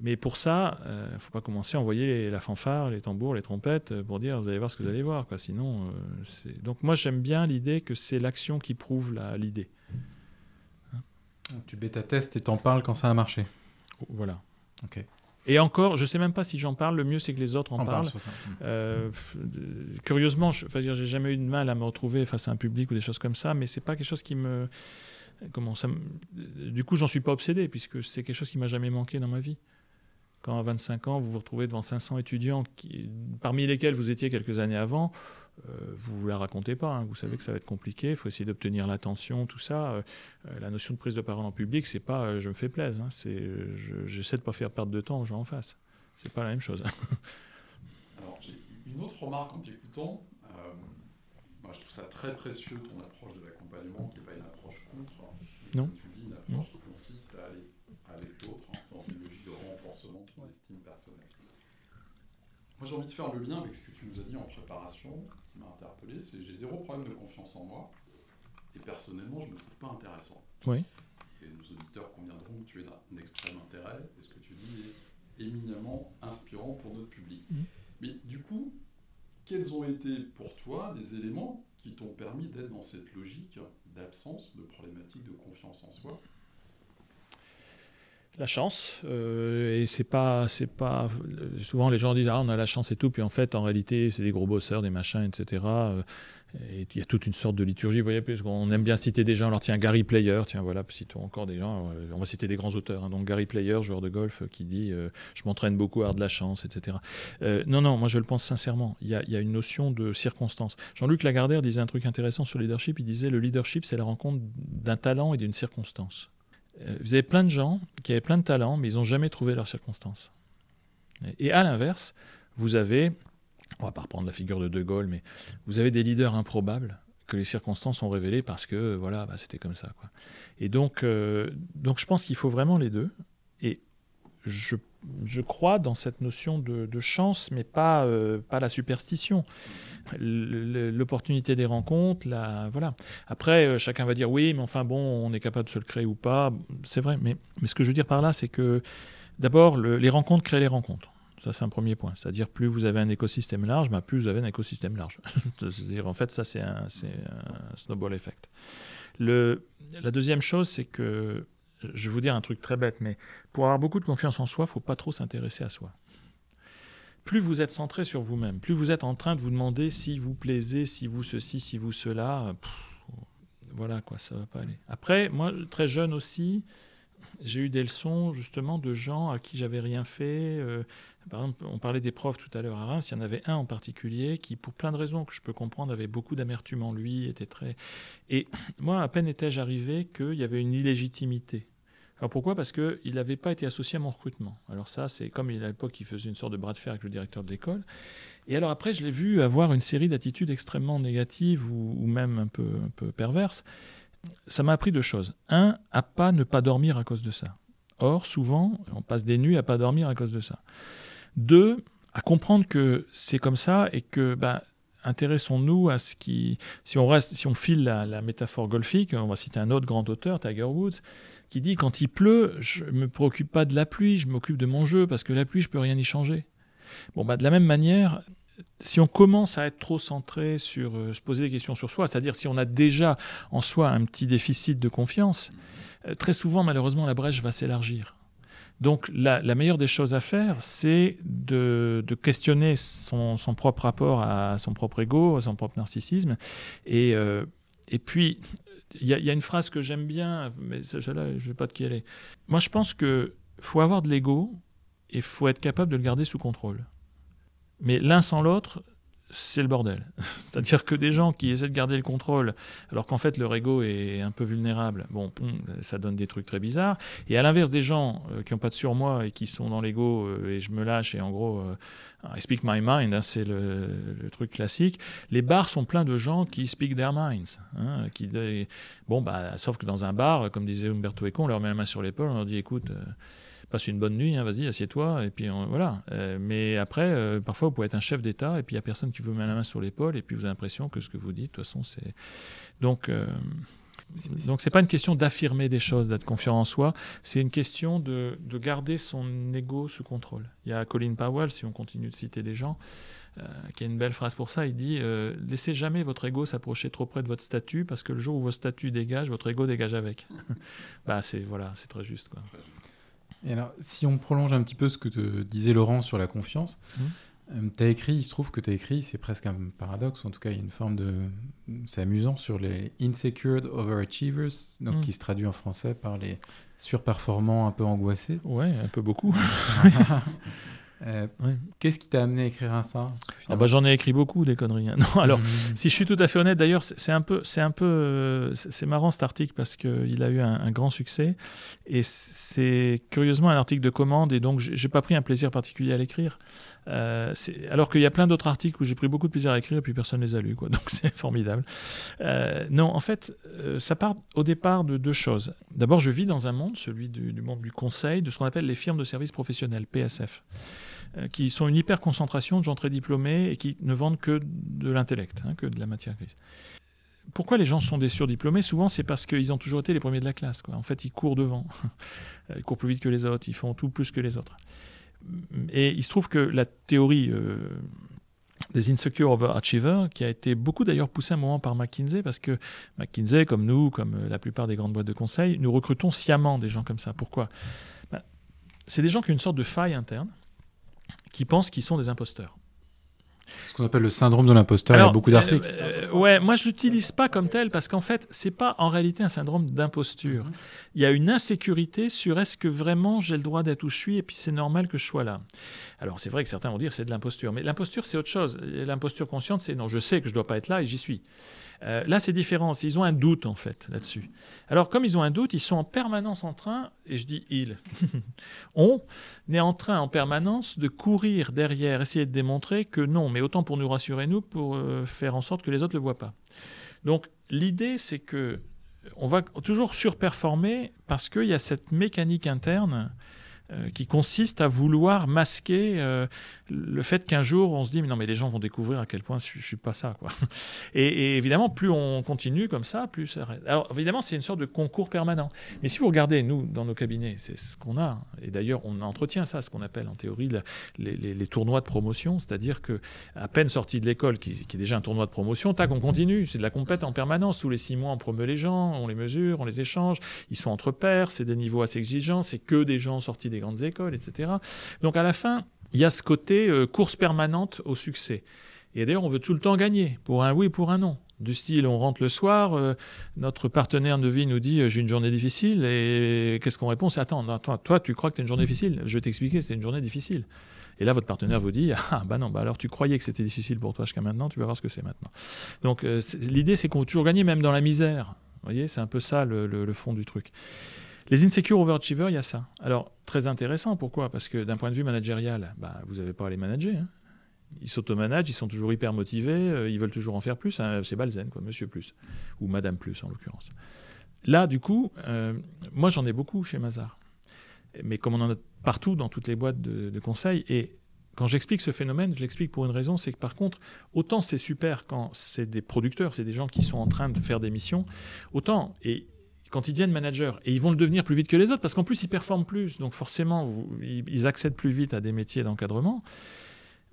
Mais pour ça, il euh, ne faut pas commencer à envoyer la fanfare, les tambours, les trompettes euh, pour dire vous allez voir ce que vous allez voir. Quoi. Sinon, euh, donc moi j'aime bien l'idée que c'est l'action qui prouve l'idée. Tu bêta-testes et t'en parles quand ça a marché. Voilà. Ok. Et encore, je ne sais même pas si j'en parle, le mieux c'est que les autres en, parlent. curieusement, je n'ai jamais eu de mal à me retrouver face à un public ou des choses comme ça, mais c'est pas quelque chose qui me. Comment ça Du coup, j'en suis pas obsédé, puisque c'est quelque chose qui m'a jamais manqué dans ma vie quand à 25 ans, vous vous retrouvez devant 500 étudiants, qui, parmi lesquels vous étiez quelques années avant, euh, vous ne vous la racontez pas. Hein. Vous savez que ça va être compliqué, il faut essayer d'obtenir l'attention, tout ça. Euh, euh, la notion de prise de parole en public, c'est pas je me fais plaisir, hein. c'est j'essaie de ne pas faire perdre de temps aux gens en face. C'est pas la même chose. Alors, j'ai une autre remarque en t'écoutant. moi, je trouve ça très précieux, ton approche de l'accompagnement, qui n'est pas une approche contre. Non. Tu dis une approche qui consiste à aller avec l'autre son estime personnelle. Moi, j'ai envie de faire le lien avec ce que tu nous as dit en préparation, qui m'a interpellé. C'est j'ai zéro problème de confiance en moi, et personnellement, je ne me trouve pas intéressant. Oui. Et nos auditeurs conviendront que tu es d'un extrême intérêt, et ce que tu dis est éminemment inspirant pour notre public. Mmh. Mais du coup, quels ont été pour toi les éléments qui t'ont permis d'être dans cette logique d'absence de problématique de confiance en soi? La chance euh, et c'est pas c'est pas souvent les gens disent ah on a la chance et tout puis en fait en réalité c'est des gros bosseurs des machins etc euh, et il y a toute une sorte de liturgie vous voyez on aime bien citer des gens. Alors tiens Gary Player tiens voilà citons encore des gens euh, on va citer des grands auteurs hein. donc Gary Player joueur de golf qui dit je m'entraîne beaucoup à avoir de la chance etc non non moi je le pense sincèrement. Il y a, il y a une notion de circonstance Jean-Luc Lagardère disait un truc intéressant sur le leadership. Il disait le leadership c'est la rencontre d'un talent et d'une circonstance euh, vous avez plein de gens qui avaient plein de talents, mais ils n'ont jamais trouvé leurs circonstances. Et à l'inverse, vous avez, on va pas reprendre la figure de De Gaulle, mais vous avez des leaders improbables que les circonstances ont révélés parce que voilà, bah, c'était comme ça. Et donc, euh, donc je pense qu'il faut vraiment les deux. Et je, je crois dans cette notion de, chance, mais pas, euh, pas la superstition l'opportunité des rencontres, voilà. Après, euh, chacun va dire oui, mais enfin bon, on est capable de se le créer ou pas. C'est vrai, mais, ce que je veux dire par là, c'est que d'abord, les rencontres créent les rencontres. Ça, c'est un premier point. C'est-à-dire, plus vous avez un écosystème large, bah, plus vous avez un écosystème large. C'est-à-dire, en fait, ça, c'est un, snowball effect. La deuxième chose, c'est que, je vais vous dire un truc très bête, mais pour avoir beaucoup de confiance en soi, faut pas trop s'intéresser à soi plus vous êtes centré sur vous-même, plus vous êtes en train de vous demander si vous plaisez, si vous ceci, si vous cela, voilà quoi, ça va pas aller. Après, moi, très jeune aussi, J'ai eu des leçons justement de gens à qui j'avais rien fait. Euh, par exemple, on parlait des profs tout à l'heure à Reims. Il y en avait un en particulier qui, pour plein de raisons que je peux comprendre, avait beaucoup d'amertume en lui, était très. Et moi, à peine étais-je arrivé qu'il y avait une illégitimité. Alors pourquoi? Parce qu'il n'avait pas été associé à mon recrutement. Alors ça, c'est comme à l'époque, il faisait une sorte de bras de fer avec le directeur de l'école. Et alors après, je l'ai vu avoir une série d'attitudes extrêmement négatives ou, même un peu, un peu perverses. Ça m'a appris deux choses. Un, à pas ne pas dormir à cause de ça. Or, souvent, on passe des nuits à pas dormir à cause de ça. Deux, à comprendre que c'est comme ça et que bah, intéressons-nous à ce qui, si on reste, si on file la, la, métaphore golfique, on va citer un autre grand auteur, Tiger Woods, qui dit quand il pleut, je me préoccupe pas de la pluie, je m'occupe de mon jeu parce que la pluie, je peux rien y changer. Bon, bah, de la même manière, si on commence à être trop centré sur euh, se poser des questions sur soi, c'est-à-dire si on a déjà en soi un petit déficit de confiance, euh, très souvent, malheureusement, la brèche va s'élargir. Donc la, meilleure des choses à faire, c'est de, questionner son, propre rapport à son propre ego, à son propre narcissisme. Et, euh, et puis, il y, a une phrase que j'aime bien, mais celle-là, je ne sais pas de qui elle est. Moi, je pense qu'il faut avoir de l'ego et faut être capable de le garder sous contrôle. Mais l'un sans l'autre, c'est le bordel. C'est-à-dire que des gens qui essaient de garder le contrôle, alors qu'en fait leur ego est un peu vulnérable, bon, ça donne des trucs très bizarres. Et à l'inverse des gens euh, qui n'ont pas de surmoi et qui sont dans l'ego euh, et je me lâche et en gros, euh, I speak my mind, hein, c'est le, truc classique. Les bars sont pleins de gens qui speak their minds. Hein, bon, bah, sauf que dans un bar, comme disait Umberto Eco, on leur met la main sur l'épaule, on leur dit écoute passe une bonne nuit, hein, vas-y, assieds-toi, et puis voilà. Euh, mais après, euh, parfois, vous pouvez être un chef d'État, et puis il n'y a personne qui vous met la main sur l'épaule, et puis vous avez l'impression que ce que vous dites, de toute façon, c'est. Donc. Euh, donc c'est pas une question d'affirmer des choses, d'être confiant en soi, c'est une question de, de, garder son ego sous contrôle. Il y a Colin Powell, si on continue de citer des gens, qui a une belle phrase pour ça, il dit laissez jamais votre ego s'approcher trop près de votre statut parce que le jour où votre statut dégage, votre ego dégage avec. bah c'est voilà, c'est très juste quoi. Et alors, si on prolonge un petit peu ce que te disait Laurent sur la confiance, mmh. euh, tu as écrit, il se trouve que tu as écrit, c'est presque un paradoxe, en tout cas, il y a une forme de. C'est amusant sur les Insecure Overachievers, donc mmh. qui se traduit en français par les surperformants un peu angoissés. Ouais, un peu beaucoup. Euh, qu'est-ce qui t'a amené à écrire ça ah bah, J'en ai écrit beaucoup des conneries. Hein. Non, alors, mmh. si je suis tout à fait honnête, d'ailleurs, c'est un peu, c'est un peu, euh, c'est marrant cet article parce qu'il a eu un, grand succès et c'est curieusement un article de commande et donc j'ai pas pris un plaisir particulier à l'écrire. Euh, alors qu'il y a plein d'autres articles où j'ai pris beaucoup de plaisir à écrire et puis personne ne les a lus, quoi. Donc c'est formidable. non, en fait, ça part au départ de deux choses. D'abord, je vis dans un monde, celui du, du monde du conseil, de ce qu'on appelle les firmes de services professionnels, PSF. Euh, qui sont une hyper concentration de gens très diplômés et qui ne vendent que de l'intellect, hein, que de la matière grise. Pourquoi les gens sont des surdiplômés? Souvent, c'est parce qu'ils ont toujours été les premiers de la classe. En fait, ils courent devant. ils courent plus vite que les autres. Ils font tout plus que les autres. Et il se trouve que la théorie euh, des insecure overachievers, qui a été beaucoup d'ailleurs poussée un moment par McKinsey, parce que McKinsey, comme nous, comme la plupart des grandes boîtes de conseil, nous recrutons sciemment des gens comme ça. Pourquoi? Ben, C'est des gens qui ont une sorte de faille interne qui pensent qu'ils sont des imposteurs. Ce qu'on appelle le syndrome de l'imposteur. Il y a beaucoup d'articles. Euh, ouais, moi je l'utilise pas comme tel parce qu'en fait, c'est pas en réalité un syndrome d'imposture. Mhm. Il y a une insécurité sur est-ce que vraiment j'ai le droit d'être où je suis et puis c'est normal que je sois là. Alors c'est vrai que certains vont dire c'est de l'imposture, mais l'imposture c'est autre chose. L'imposture consciente c'est non, je sais que je dois pas être là et j'y suis. Euh, là, c'est différent. Ils ont un doute, en fait, là-dessus. Alors, comme ils ont un doute, ils sont en permanence en train, et je dis ils, on est en train en permanence de courir derrière, essayer de démontrer que non, mais autant pour nous rassurer, nous, pour euh, faire en sorte que les autres ne le voient pas. Donc, l'idée, c'est que on va toujours surperformer parce qu'il y a cette mécanique interne euh, qui consiste à vouloir masquer le fait qu'un jour on se dit mais non mais les gens vont découvrir à quel point je, ne suis pas ça quoi. Et, évidemment plus on continue comme ça, plus ça reste. Alors évidemment c'est une sorte de concours permanent. Mais si vous regardez nous dans nos cabinets, c'est ce qu'on a. Et d'ailleurs on entretient ça, ce qu'on appelle en théorie les, tournois de promotion, c'est-à-dire que à peine sorti de l'école, qui, est déjà un tournoi de promotion, tac on continue, c'est de la compète en permanence. Tous les six mois on promeut les gens, on les mesure, on les échange, ils sont entre pairs, c'est des niveaux assez exigeants, c'est que des gens sortis des grandes écoles, etc. Donc à la fin il y a ce côté euh, course permanente au succès. Et d'ailleurs, on veut tout le temps gagner, pour un oui, pour un non. Du style, on rentre le soir, euh, notre partenaire de vie nous dit euh, j'ai une journée difficile, et qu'est-ce qu'on répond? C'est attends, attends, toi, tu crois que tu as une journée difficile? Je vais t'expliquer, c'est une journée difficile. Et là, votre partenaire vous dit Ah, bah non, bah alors tu croyais que c'était difficile pour toi jusqu'à maintenant, tu vas voir ce que c'est maintenant. Donc, l'idée, c'est qu'on veut toujours gagner, même dans la misère. Vous voyez, c'est un peu ça le, fond du truc. Les insecure overachievers, il y a ça. Alors, très intéressant, pourquoi? Parce que d'un point de vue managérial, bah, vous n'avez pas à les manager. Hein. Ils s'automanagent, ils sont toujours hyper motivés, euh, ils veulent toujours en faire plus. Hein. c'est Balzen, quoi, monsieur plus, ou madame plus en l'occurrence. Là, du coup, euh, moi j'en ai beaucoup chez Mazar mais comme on en a partout dans toutes les boîtes de, conseil. Et quand j'explique ce phénomène, je l'explique pour une raison, c'est que par contre, autant c'est super quand c'est des producteurs, c'est des gens qui sont en train de faire des missions, autant, et quand ils deviennent managers, et ils vont le devenir plus vite que les autres, parce qu'en plus ils performent plus, donc forcément ils accèdent plus vite à des métiers d'encadrement.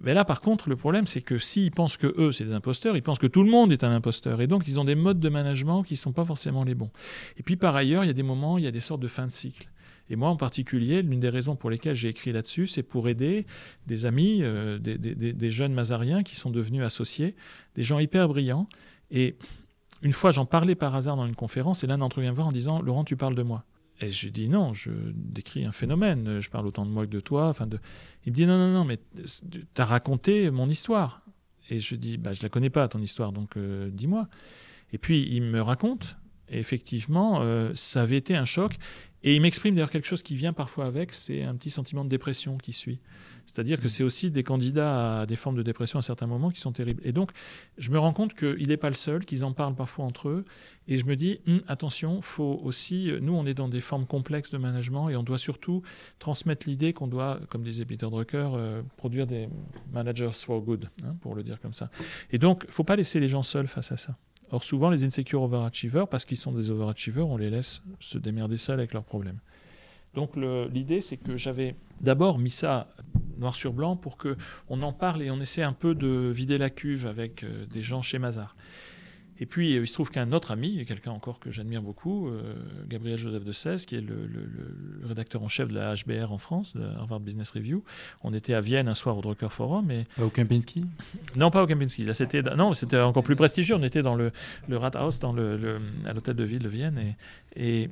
Mais là, par contre, le problème, c'est que s'ils pensent que eux, c'est des imposteurs, ils pensent que tout le monde est un imposteur. Et donc, ils ont des modes de management qui ne sont pas forcément les bons. Et puis, par ailleurs, il y a des moments, il y a des sortes de fin de cycle. Et moi, en particulier, l'une des raisons pour lesquelles j'ai écrit là-dessus, c'est pour aider des amis, euh, des, jeunes mazariens qui sont devenus associés, des gens hyper brillants. Et une fois, j'en parlais par hasard dans une conférence, et l'un d'entre eux vient voir en disant Laurent, tu parles de moi. Et je dis non, je décris un phénomène, je parle autant de moi que de toi. Enfin de... Il me dit non, non, non, mais tu as raconté mon histoire. Et je dis bah, je ne la connais pas, ton histoire, donc euh, dis-moi. Et puis il me raconte, et effectivement, euh, ça avait été un choc. Et il m'exprime d'ailleurs quelque chose qui vient parfois avec, c'est un petit sentiment de dépression qui suit. C'est-à-dire que mm. c'est aussi des candidats à des formes de dépression à certains moments qui sont terribles. Et donc, je me rends compte qu'il n'est pas le seul, qu'ils en parlent parfois entre eux. Et je me dis, hum, attention, faut aussi, nous, on est dans des formes complexes de management et on doit surtout transmettre l'idée qu'on doit, comme disait Peter Drucker, euh, produire des managers for good, hein, pour le dire comme ça. Et donc, il ne faut pas laisser les gens seuls face à ça. Or, souvent, les insecure overachievers, parce qu'ils sont des overachievers, on les laisse se démerder seuls avec leurs problèmes. Donc, l'idée, c'est que j'avais d'abord mis ça noir sur blanc pour qu'on en parle et on essaie un peu de vider la cuve avec euh, des gens chez Mazar. Et puis, il se trouve qu'un autre ami, quelqu'un encore que j'admire beaucoup, euh, Gabriel Joseph de 16, qui est le, rédacteur en chef de la HBR en France, de Harvard Business Review. On était à Vienne un soir au Drucker Forum. Et... Au Kempinski? Non, pas au Kempinski. Là, c'était, non, c'était encore plus prestigieux. On était dans le, le Rathaus, dans le, à l'hôtel de ville de Vienne. Et, et,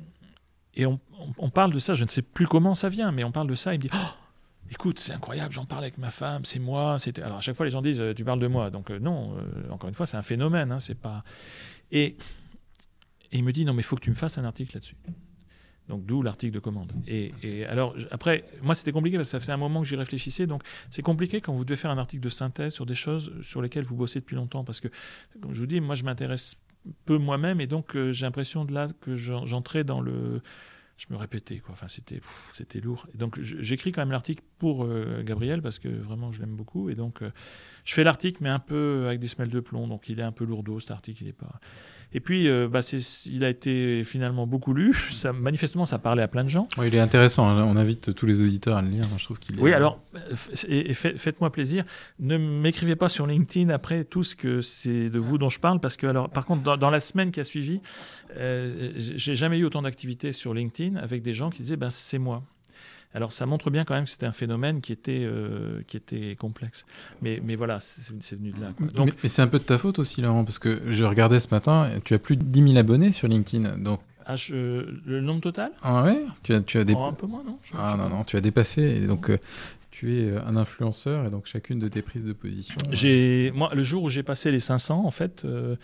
et on, on, parle de ça. Je ne sais plus comment ça vient, mais on parle de ça. Il me dit oh, écoute, c'est incroyable, j'en parle avec ma femme, c'est moi. Alors à chaque fois, les gens disent, euh, tu parles de moi. Donc euh, non, euh, encore une fois, c'est un phénomène. Hein, pas. Et, il me dit, non, mais il faut que tu me fasses un article là-dessus. Donc d'où l'article de commande. Et, alors après, moi c'était compliqué parce que ça faisait un moment que j'y réfléchissais. Donc c'est compliqué quand vous devez faire un article de synthèse sur des choses sur lesquelles vous bossez depuis longtemps. Parce que, comme je vous dis, moi je m'intéresse peu moi-même et donc j'ai l'impression de là que j'entrais dans le je me répétais quoi. Enfin, c'était lourd. Donc j'écris quand même l'article pour euh, Gabriel parce que vraiment je l'aime beaucoup. Et donc euh, je fais l'article mais un peu avec des semelles de plomb. Donc il est un peu lourdeau cet article. Il est pas. Et puis, euh, bah, il a été finalement beaucoup lu. Ça, manifestement, ça parlait à plein de gens. il est intéressant. Hein. On invite tous les auditeurs à le lire. Je trouve qu'il Oui, alors, et, faites-moi plaisir. Ne m'écrivez pas sur LinkedIn après tout ce que c'est de vous dont je parle, parce que, alors, par contre, dans, la semaine qui a suivi, euh, j'ai jamais eu autant d'activités sur LinkedIn avec des gens qui disaient, ben, c'est moi. Alors ça montre bien quand même que c'était un phénomène qui était, euh, qui était complexe. Mais, mais voilà, c'est venu de là. Donc, mais, c'est un peu de ta faute aussi, Laurent, parce que je regardais ce matin, tu as plus de 10 000 abonnés sur LinkedIn. Donc... Ah, le nombre total? Ah ouais? Tu as, tu as oh, Un peu moins, non? Ah non, non, tu as dépassé. Et donc, euh, tu es euh, un influenceur et donc chacune de tes prises de position. Euh, j'ai moi le jour où j'ai passé les 500 en fait, euh,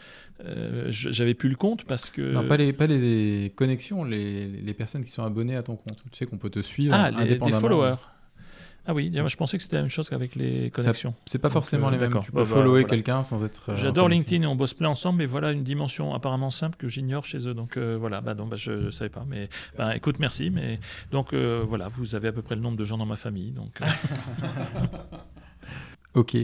j'avais plus le compte parce que non pas les pas les connexions, les, les personnes qui sont abonnées à ton compte. Tu sais qu'on peut te suivre. Ah les, des followers. Ah oui, je pensais que c'était la même chose qu'avec les connexions. C'est pas forcément euh, les mêmes. Tu peux bah, follower quelqu'un sans être. Euh, J'adore LinkedIn et on bosse plein ensemble, mais voilà une dimension apparemment simple que j'ignore chez eux. Donc euh, voilà, bah, donc, bah, je ne savais pas. Mais bah, écoute, merci. Mais donc voilà, vous avez à peu près le nombre de gens dans ma famille. Donc. Ok.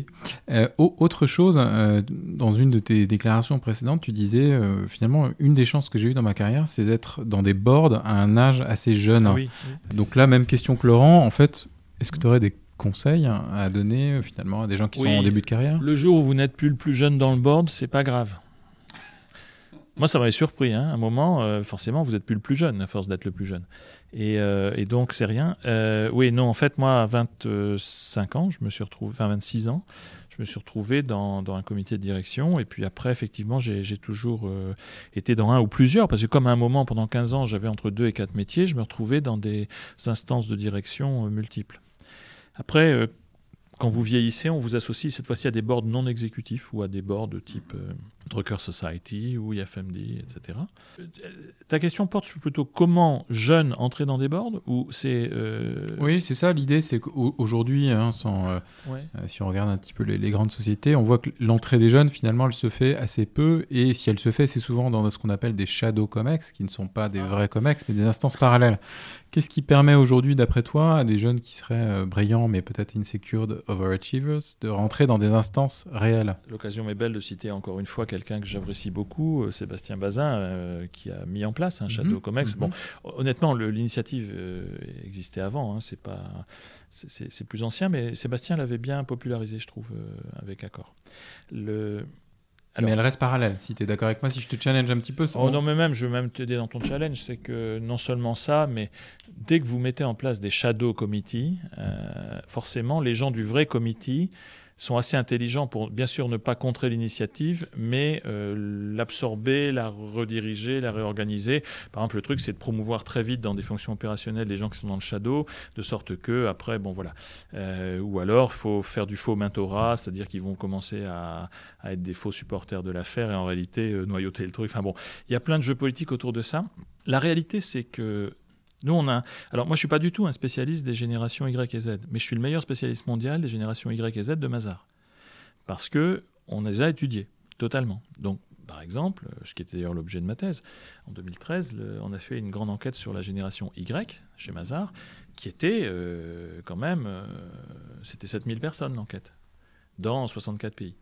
autre chose, dans une de tes déclarations précédentes, tu disais finalement une des chances que j'ai eues dans ma carrière, c'est d'être dans des boards à un âge assez jeune. Ah oui, Donc là, même question que Laurent. En fait, est-ce que tu aurais des conseils à donner euh, finalement à des gens qui sont en début de carrière? Le jour où vous n'êtes plus le plus jeune dans le board, c'est pas grave. Moi, ça m'avait surpris. Hein. À un moment, euh, forcément, vous n'êtes plus le plus jeune, à force d'être le plus jeune. Et, euh, donc, c'est rien. oui, non, en fait, moi, à 25 ans, je me suis retrouvé, enfin 26 ans, je me suis retrouvé dans, un comité de direction. Et puis après, effectivement, j'ai toujours été dans un ou plusieurs, parce que comme à un moment, pendant 15 ans, j'avais entre deux et quatre métiers, je me retrouvais dans des instances de direction multiples. Après, euh, quand vous vieillissez, on vous associe cette fois-ci à des boards non exécutifs ou à des boards de type euh, Drucker Society ou IFMD, etc. Euh, ta question porte plutôt comment jeunes entrer dans des boards ou c'est euh, Oui, c'est ça. L'idée, c'est qu'aujourd'hui, hein, si on regarde un petit peu les, grandes sociétés, on voit que l'entrée des jeunes, finalement, elle se fait assez peu. Et si elle se fait, c'est souvent dans ce qu'on appelle des shadow comex, qui ne sont pas des ah. vrais comex, mais des instances parallèles. Qu'est-ce qui permet aujourd'hui, d'après toi, à des jeunes qui seraient brillants, mais peut-être insecure, overachievers, de rentrer dans des instances réelles? L'occasion est belle de citer encore une fois quelqu'un que j'apprécie beaucoup, euh, Sébastien Bazin, euh, qui a mis en place un Shadow mhm. Comex. Bon, mhm. honnêtement, l'initiative euh, existait avant, hein, c'est pas, c'est plus ancien, mais Sébastien l'avait bien popularisé, je trouve, avec accord. Le, mais elle reste parallèle, si tu es d'accord avec moi, si je te challenge un petit peu. Oh non, mais même, je veux même t'aider dans ton challenge, c'est que non seulement ça, mais dès que vous mettez en place des shadow committees, forcément, les gens du vrai committee sont assez intelligents pour bien sûr ne pas contrer l'initiative, mais euh, l'absorber, la rediriger, la réorganiser. Par exemple, le truc, c'est de promouvoir très vite dans des fonctions opérationnelles les gens qui sont dans le shadow, de sorte que après, bon voilà. Euh, ou alors, il faut faire du faux mentorat, c'est-à-dire qu'ils vont commencer à, être des faux supporters de l'affaire et en réalité euh, noyauter le truc. Enfin bon, il y a plein de jeux politiques autour de ça. La réalité, c'est que nous, on a. Alors, moi, je suis pas du tout un spécialiste des générations Y et Z, mais je suis le meilleur spécialiste mondial des générations Y et Z de Mazar. Parce que on les a étudiées totalement. Donc, par exemple, ce qui était d'ailleurs l'objet de ma thèse, en 2013, on a fait une grande enquête sur la génération Y chez Mazar, qui était euh, quand même. Euh, c'était 7000 personnes l'enquête, dans 64 pays.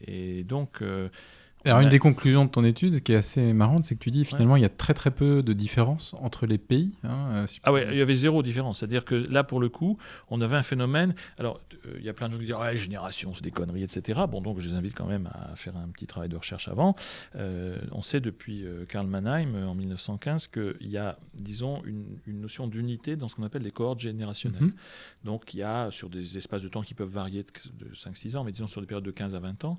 Et donc. Euh, alors, une des conclusions de ton étude qui est assez marrante, c'est que tu dis finalement il y a très très peu de différence entre les pays. Hein, euh, ah ouais, il y avait zéro différence. C'est-à-dire que là, pour le coup, on avait un phénomène. Alors, euh, il y a plein de gens qui disent ouais, génération, c'est des conneries, etc. Bon, donc je les invite quand même à faire un petit travail de recherche avant. Euh, on sait depuis Karl Mannheim en 1915 qu'il y a, disons, une, notion d'unité dans ce qu'on appelle les cohortes générationnelles. Mhm. Donc, il y a sur des espaces de temps qui peuvent varier de, de 5-6 ans, mais disons sur des périodes de 15 à 20 ans,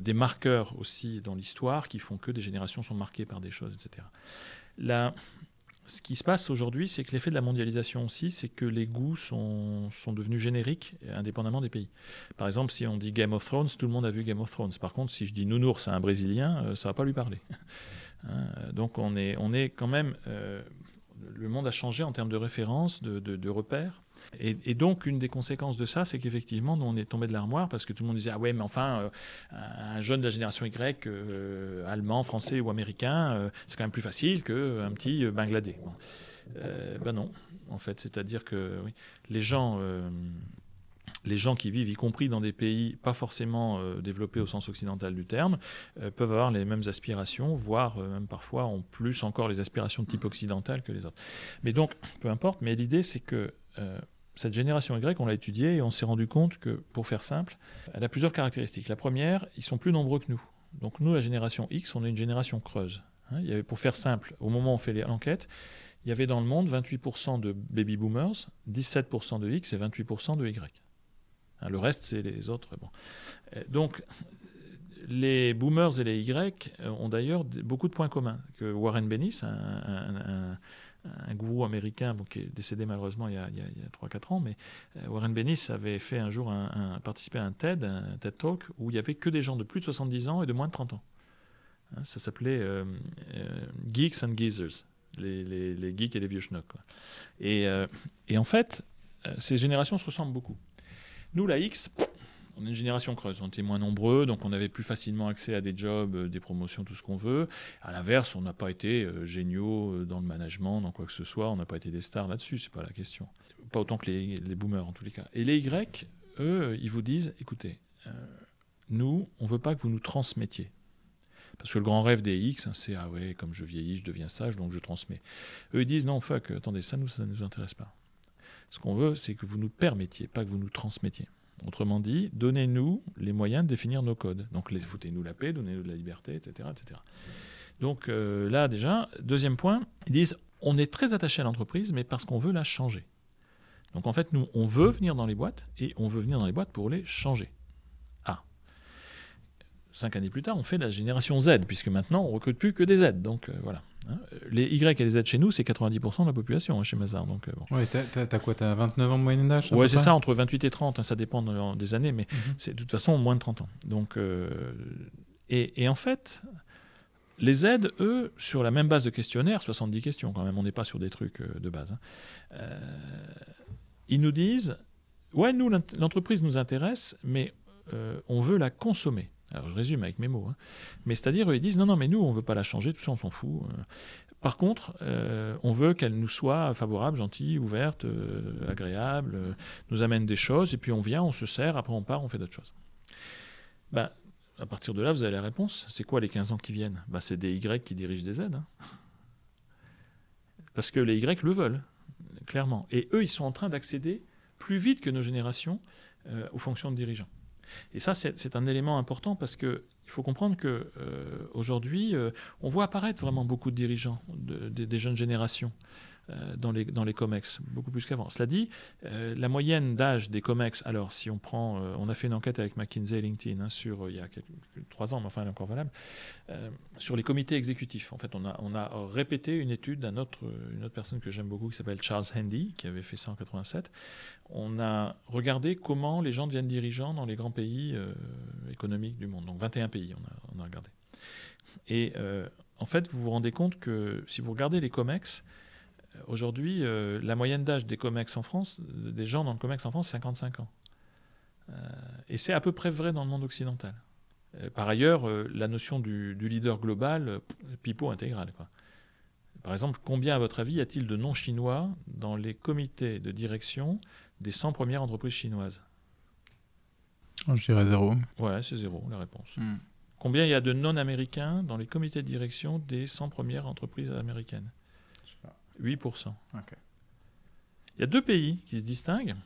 des marqueurs aussi dans l'histoire qui font que des générations sont marquées par des choses, etc. Là, ce qui se passe aujourd'hui, c'est que l'effet de la mondialisation aussi, c'est que les goûts sont, sont, devenus génériques, indépendamment des pays. Par exemple, si on dit Game of Thrones, tout le monde a vu Game of Thrones. Par contre, si je dis Nounours à un Brésilien, euh, ça va pas lui parler. Hein, donc on est, on est quand même... Euh, le monde a changé en termes de références, de, de repères. Et, donc, une des conséquences de ça, c'est qu'effectivement, nous, on est tombé de l'armoire parce que tout le monde disait Ah ouais, mais enfin, euh, un jeune de la génération Y, euh, allemand, français ou américain, euh, c'est quand même plus facile qu'un petit Bangladais. ben non, en fait, c'est-à-dire que oui, les gens les gens qui vivent, y compris dans des pays pas forcément développés au sens occidental du terme, peuvent avoir les mêmes aspirations, voire même parfois ont plus encore les aspirations de type occidental que les autres. Mais donc, peu importe, mais l'idée c'est que cette génération Y, on l'a étudiée et on s'est rendu compte que, pour faire simple, elle a plusieurs caractéristiques. La première, ils sont plus nombreux que nous. Donc nous, la génération X, on est une génération creuse. Hein. pour faire simple, au moment où on fait l'enquête, il y avait dans le monde 28% de baby boomers, 17% de X et 28% de Y. Hein, le reste, c'est les autres. Bon. Euh, donc, les boomers et les Y ont d'ailleurs beaucoup de points communs. Warren Bennis, un gourou américain qui est décédé malheureusement il y a, 3-4 ans, mais euh, Warren Bennis avait fait un jour un, participé à un TED, un TED Talk, où il y avait que des gens de plus de 70 ans et de moins de 30 ans. Hein, ça s'appelait euh, euh, Geeks and Geezers, les, geeks et les vieux schnocks. Et, et, en fait, ces générations se ressemblent beaucoup. Nous, la X, on est une génération creuse, on était moins nombreux, donc on avait plus facilement accès à des jobs, euh, des promotions, tout ce qu'on veut. À l'inverse, on n'a pas été euh, géniaux euh, dans le management, dans quoi que ce soit, on n'a pas été des stars là-dessus, c'est pas la question. Pas autant que les, boomers en tous les cas. Et les Y, eux, ils vous disent, écoutez, nous, on veut pas que vous nous transmettiez. Parce que le grand rêve des X, hein, c'est ah ouais, comme je vieillis, je deviens sage, donc je transmets. Eux, ils disent non, fuck, attendez, ça, nous, ça ne nous intéresse pas. Ce qu'on veut, c'est que vous nous permettiez, pas que vous nous transmettiez. Autrement dit, donnez-nous les moyens de définir nos codes. Donc, foutez-nous la paix, donnez-nous de la liberté, etc. etc. Donc euh, là, déjà, deuxième point, ils disent, on est très attaché à l'entreprise, mais parce qu'on veut la changer. Donc en fait, nous, on veut venir dans les boîtes, et on veut venir dans les boîtes pour les changer. cinq années plus tard, on fait la génération Z, puisque maintenant, on recrute plus que des Z. Donc voilà. Hein. Les Y et les Z chez nous, c'est 90% de la population hein, chez Mazar. Donc, bon. Ouais, t'as, quoi T'as 29 ans de moyenne d'âge Ouais, c'est ça, entre 28 et 30. ça dépend des années, mais mhm. c'est de toute façon moins de 30 ans. Donc, et, et, en fait, les Z, eux, sur la même base de questionnaire, 70 questions quand même, on n'est pas sur des trucs euh, de base, hein, euh, ils nous disent, ouais, nous, l'entreprise nous intéresse, mais euh, on veut la consommer. Alors je résume avec mes mots, hein. mais c'est-à-dire ils disent non non mais nous on veut pas la changer, tout ça on s'en fout. Par contre, on veut qu'elle nous soit favorable, gentille, ouverte, agréable, nous amène des choses, et puis on vient, on se sert, après on part, on fait d'autres choses. Ben, à partir de là, vous avez la réponse. C'est quoi les 15 ans qui viennent? Bah, C'est des Y qui dirigent des Z. Hein. Parce que les Y le veulent, clairement. Et eux, ils sont en train d'accéder plus vite que nos générations euh, aux fonctions de dirigeants. Et ça, c'est un élément important parce qu'il faut comprendre qu'aujourd'hui, euh, euh, on voit apparaître vraiment beaucoup de dirigeants des jeunes générations. Euh, dans les, dans les COMEX, beaucoup plus qu'avant. Cela dit, la moyenne d'âge des COMEX, alors si on prend, on a fait une enquête avec McKinsey et LinkedIn hein, sur, il y a trois ans, mais enfin elle est encore valable, sur les comités exécutifs. En fait, on a, on a répété une étude d'un autre, une autre personne que j'aime beaucoup qui s'appelle Charles Handy, qui avait fait ça en 87. On a regardé comment les gens deviennent dirigeants dans les grands pays économiques du monde. Donc 21 pays, on a, on a regardé. Et en fait, vous vous rendez compte que si vous regardez les COMEX, Aujourd'hui, euh, la moyenne d'âge des COMEX en France, des gens dans le COMEX en France, c'est 55 ans. Euh, et c'est à peu près vrai dans le monde occidental. Euh, par ailleurs, la notion du, leader global, pipeau intégral. Par exemple, combien, à votre avis, y a-t-il de non-chinois dans les comités de direction des 100 premières entreprises chinoises oh, Je dirais zéro. Ouais, c'est zéro, la réponse. Hmm. Combien il y a de non-américains dans les comités de direction des 100 premières entreprises américaines? 8%. Il y a deux pays qui se distinguent,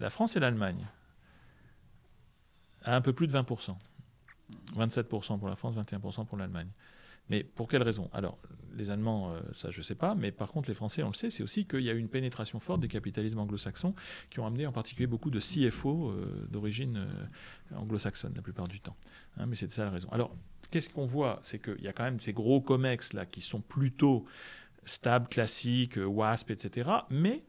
la France et l'Allemagne, à un peu plus de 20%. 27% pour la France, 21% pour l'Allemagne. Mais pour quelle raison? Alors, les Allemands, euh, ça je ne sais pas, mais par contre les Français, on le sait, c'est aussi qu'il y a eu une pénétration forte des capitalismes anglo-saxons qui ont amené en particulier beaucoup de CFO euh, d'origine euh, anglo-saxonne la plupart du temps. Hein, mais c'était ça la raison. Alors, qu'est-ce qu'on voit? C'est qu'il y a quand même ces gros COMEX là qui sont plutôt stable, classique, euh, WASP, etc. Mais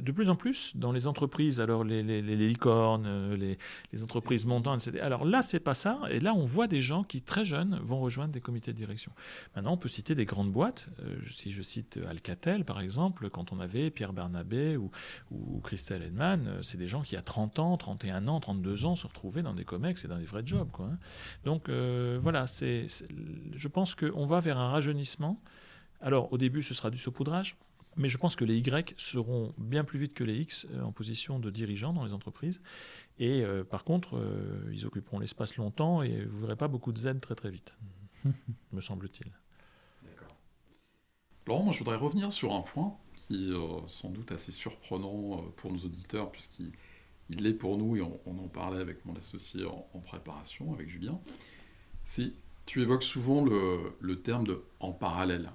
de plus en plus dans les entreprises, alors les, licornes, euh, les, entreprises montantes, etc. Alors là, c'est pas ça. Et là, on voit des gens qui, très jeunes, vont rejoindre des comités de direction. Maintenant, on peut citer des grandes boîtes. si je cite Alcatel, par exemple, quand on avait Pierre Bernabé ou, Christelle Edman, c'est des gens qui, à 30 ans, 31 ans, 32 ans, se retrouvaient dans des comex et dans des vrais jobs. Hein. Donc voilà, c'est, je pense qu'on va vers un rajeunissement alors, au début, ce sera du saupoudrage, mais je pense que les Y seront bien plus vite que les X euh, en position de dirigeants dans les entreprises. Et euh, par contre, euh, ils occuperont l'espace longtemps et vous ne verrez pas beaucoup de Z très très vite, me semble-t-il. D'accord. Laurent, moi je voudrais revenir sur un point qui est sans doute assez surprenant pour nos auditeurs, puisqu'il l'est pour nous, et on, en parlait avec mon associé en, préparation, avec Julien. C'est, tu évoques souvent le, le terme de en parallèle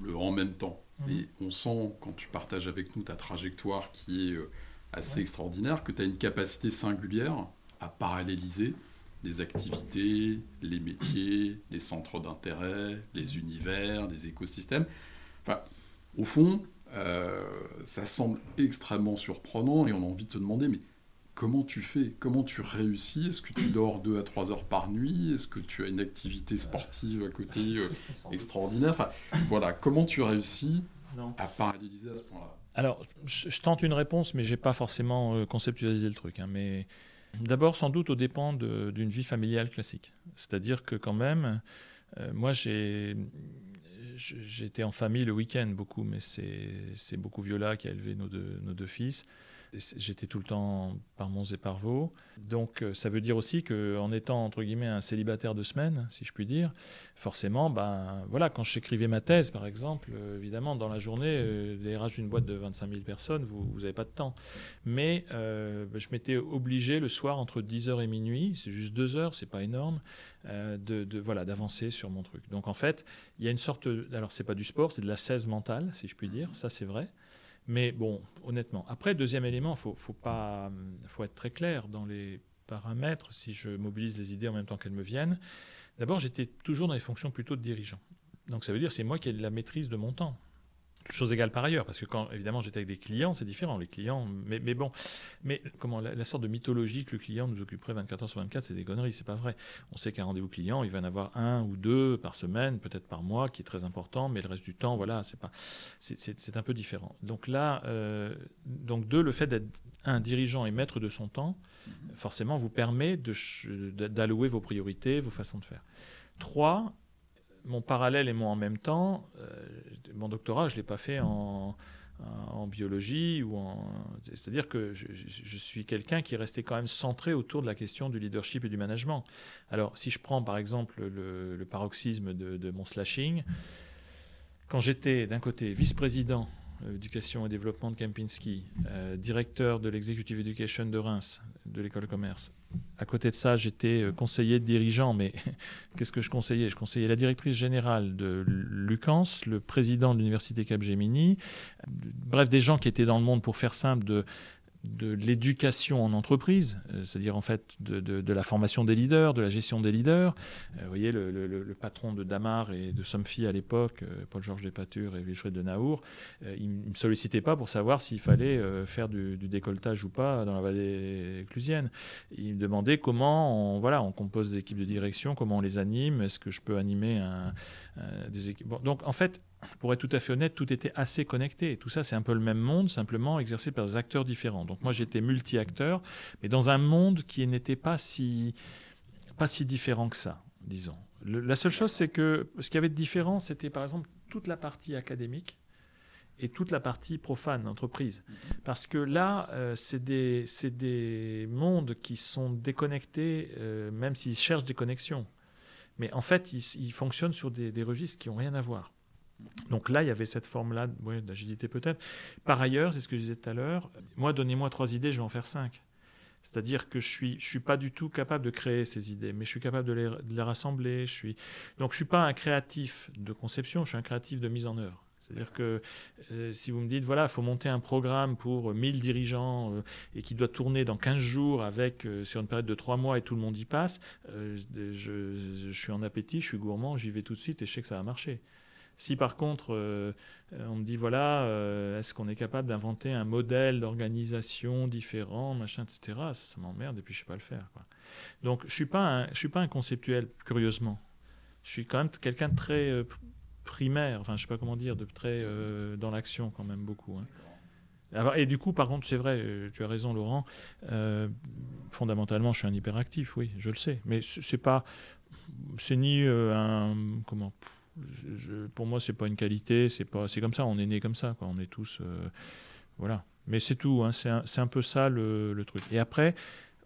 le en même temps. Mhm. Et on sent, quand tu partages avec nous ta trajectoire qui est euh, assez extraordinaire, que tu as une capacité singulière à paralléliser les activités, les métiers, les centres d'intérêt, les univers, les écosystèmes. Enfin, au fond, euh, ça semble extrêmement surprenant et on a envie de te demander, mais Comment tu fais Comment tu réussis? Est-ce que tu dors 2 à 3 heures par nuit? Est-ce que tu as une activité sportive à côté euh, extraordinaire? Enfin, Voilà, comment tu réussis à paralléliser à ce point-là? Alors, je, tente une réponse, mais je n'ai pas forcément euh, conceptualisé le truc. Hein, mais d'abord, sans doute, au dépend d'une vie familiale classique. C'est-à-dire que quand même, euh, moi, j'ai j'étais en famille le week-end beaucoup, mais c'est beaucoup Viola qui a élevé nos nos deux fils. J'étais tout le temps par Mons et par Vaux. Donc euh, ça veut dire aussi qu'en étant entre guillemets un célibataire de semaine, si je puis dire, forcément, ben voilà, quand j'écrivais ma thèse par exemple, euh, évidemment dans la journée, euh, les RH d'une boîte de 25 000 personnes, vous n'avez pas de temps. Mais ben, je m'étais obligé le soir entre 10h et minuit, c'est juste deux heures, c'est pas énorme, de, de, voilà d'avancer sur mon truc. Donc en fait, il y a une sorte, alors c'est pas du sport, c'est de la 16 mentale, si je puis dire, ça c'est vrai. Mais bon, honnêtement. Après, deuxième élément, il faut, pas, faut être très clair dans les paramètres, si je mobilise les idées en même temps qu'elles me viennent, d'abord j'étais toujours dans les fonctions plutôt de dirigeant. Donc ça veut dire c'est moi qui ai la maîtrise de mon temps. Chose égale par ailleurs, parce que quand évidemment j'étais avec des clients, c'est différent. Les clients, mais, mais bon, mais comment la, sorte de mythologie que le client nous occuperait 24 heures sur 24, c'est des conneries, c'est pas vrai. On sait qu'un rendez-vous client, il va en avoir un ou deux par semaine, peut-être par mois, qui est très important, mais le reste du temps, voilà, c'est pas, c'est un peu différent. Donc là, euh, donc deux, le fait d'être un dirigeant et maître de son temps, forcément, vous permet d'allouer vos priorités, vos façons de faire. Trois, mon parallèle et mon en même temps, euh, mon doctorat, je ne l'ai pas fait en, biologie ou. C'est-à-dire que je, suis quelqu'un qui est resté quand même centré autour de la question du leadership et du management. Alors, si je prends par exemple le, paroxysme de, mon slashing, quand j'étais d'un côté vice-président éducation et développement de Kempinski, euh, directeur de l'executive education de Reims, de l'école de commerce, à côté de ça, j'étais euh, conseiller de dirigeant, mais qu'est-ce que je conseillais? Je conseillais la directrice générale de Lucans, le président de l'université Capgemini, bref, des gens qui étaient dans le monde, pour faire simple, de de l'éducation en entreprise, euh, c'est-à-dire en fait de, la formation des leaders, de la gestion des leaders. Euh, vous voyez, le, patron de Damar et de Somfy à l'époque, euh, Paul-Georges Despature et Wilfried de Naour, il ne me sollicitaient pas pour savoir s'il fallait faire du, décolletage ou pas dans la vallée clusienne. Il me demandait comment on, voilà, on compose des équipes de direction, comment on les anime, est-ce que je peux animer un, des équipes. donc en fait, pour être tout à fait honnête, tout était assez connecté. Tout ça, c'est un peu le même monde, simplement exercé par des acteurs différents. Donc moi, j'étais multi-acteur, mais dans un monde qui n'était pas si, pas si différent que ça, disons. la seule chose, c'est que ce qui avait de différent, c'était par exemple toute la partie académique et toute la partie profane, entreprise. Parce que là, euh, c'est des, des, mondes qui sont déconnectés, euh, même s'ils cherchent des connexions. Mais en fait, ils, fonctionnent sur des, des registres qui n'ont rien à voir. Donc là, il y avait cette forme-là d'agilité peut-être. Par ailleurs, c'est ce que je disais tout à l'heure, moi, donnez-moi trois idées, je vais en faire cinq. C'est-à-dire que je suis, je suis pas du tout capable de créer ces idées, mais je suis capable de les, rassembler. Je suis... Donc je suis pas un créatif de conception, je suis un créatif de mise en œuvre. C'est-à-dire que euh, si vous me dites, voilà, il faut monter un programme pour 1000 dirigeants euh, et qui doit tourner dans 15 jours avec, euh, sur une période de 3 mois et tout le monde y passe, je, je, suis en appétit, je suis gourmand, j'y vais tout de suite et je sais que ça va marcher. Si par contre euh, on me dit voilà, euh, est-ce qu'on est capable d'inventer un modèle d'organisation différent, machin, etc., ça, m'emmerde et puis je sais pas le faire. Donc je suis pas je suis pas un conceptuel curieusement. Je suis quand même quelqu'un de très euh, primaire, enfin je sais pas comment dire, de très dans l'action quand même beaucoup. Hein. Et du coup, par contre, c'est vrai, tu as raison, Laurent. fondamentalement, je suis un hyperactif, oui, je le sais. Mais c'est pas, c'est ni un comment je, pour moi, c'est pas une qualité, c'est pas, c'est comme ça, on est né comme ça, quoi. On est tous, euh, voilà. Mais c'est tout, hein, c'est un, un, peu ça le, le, truc. Et après,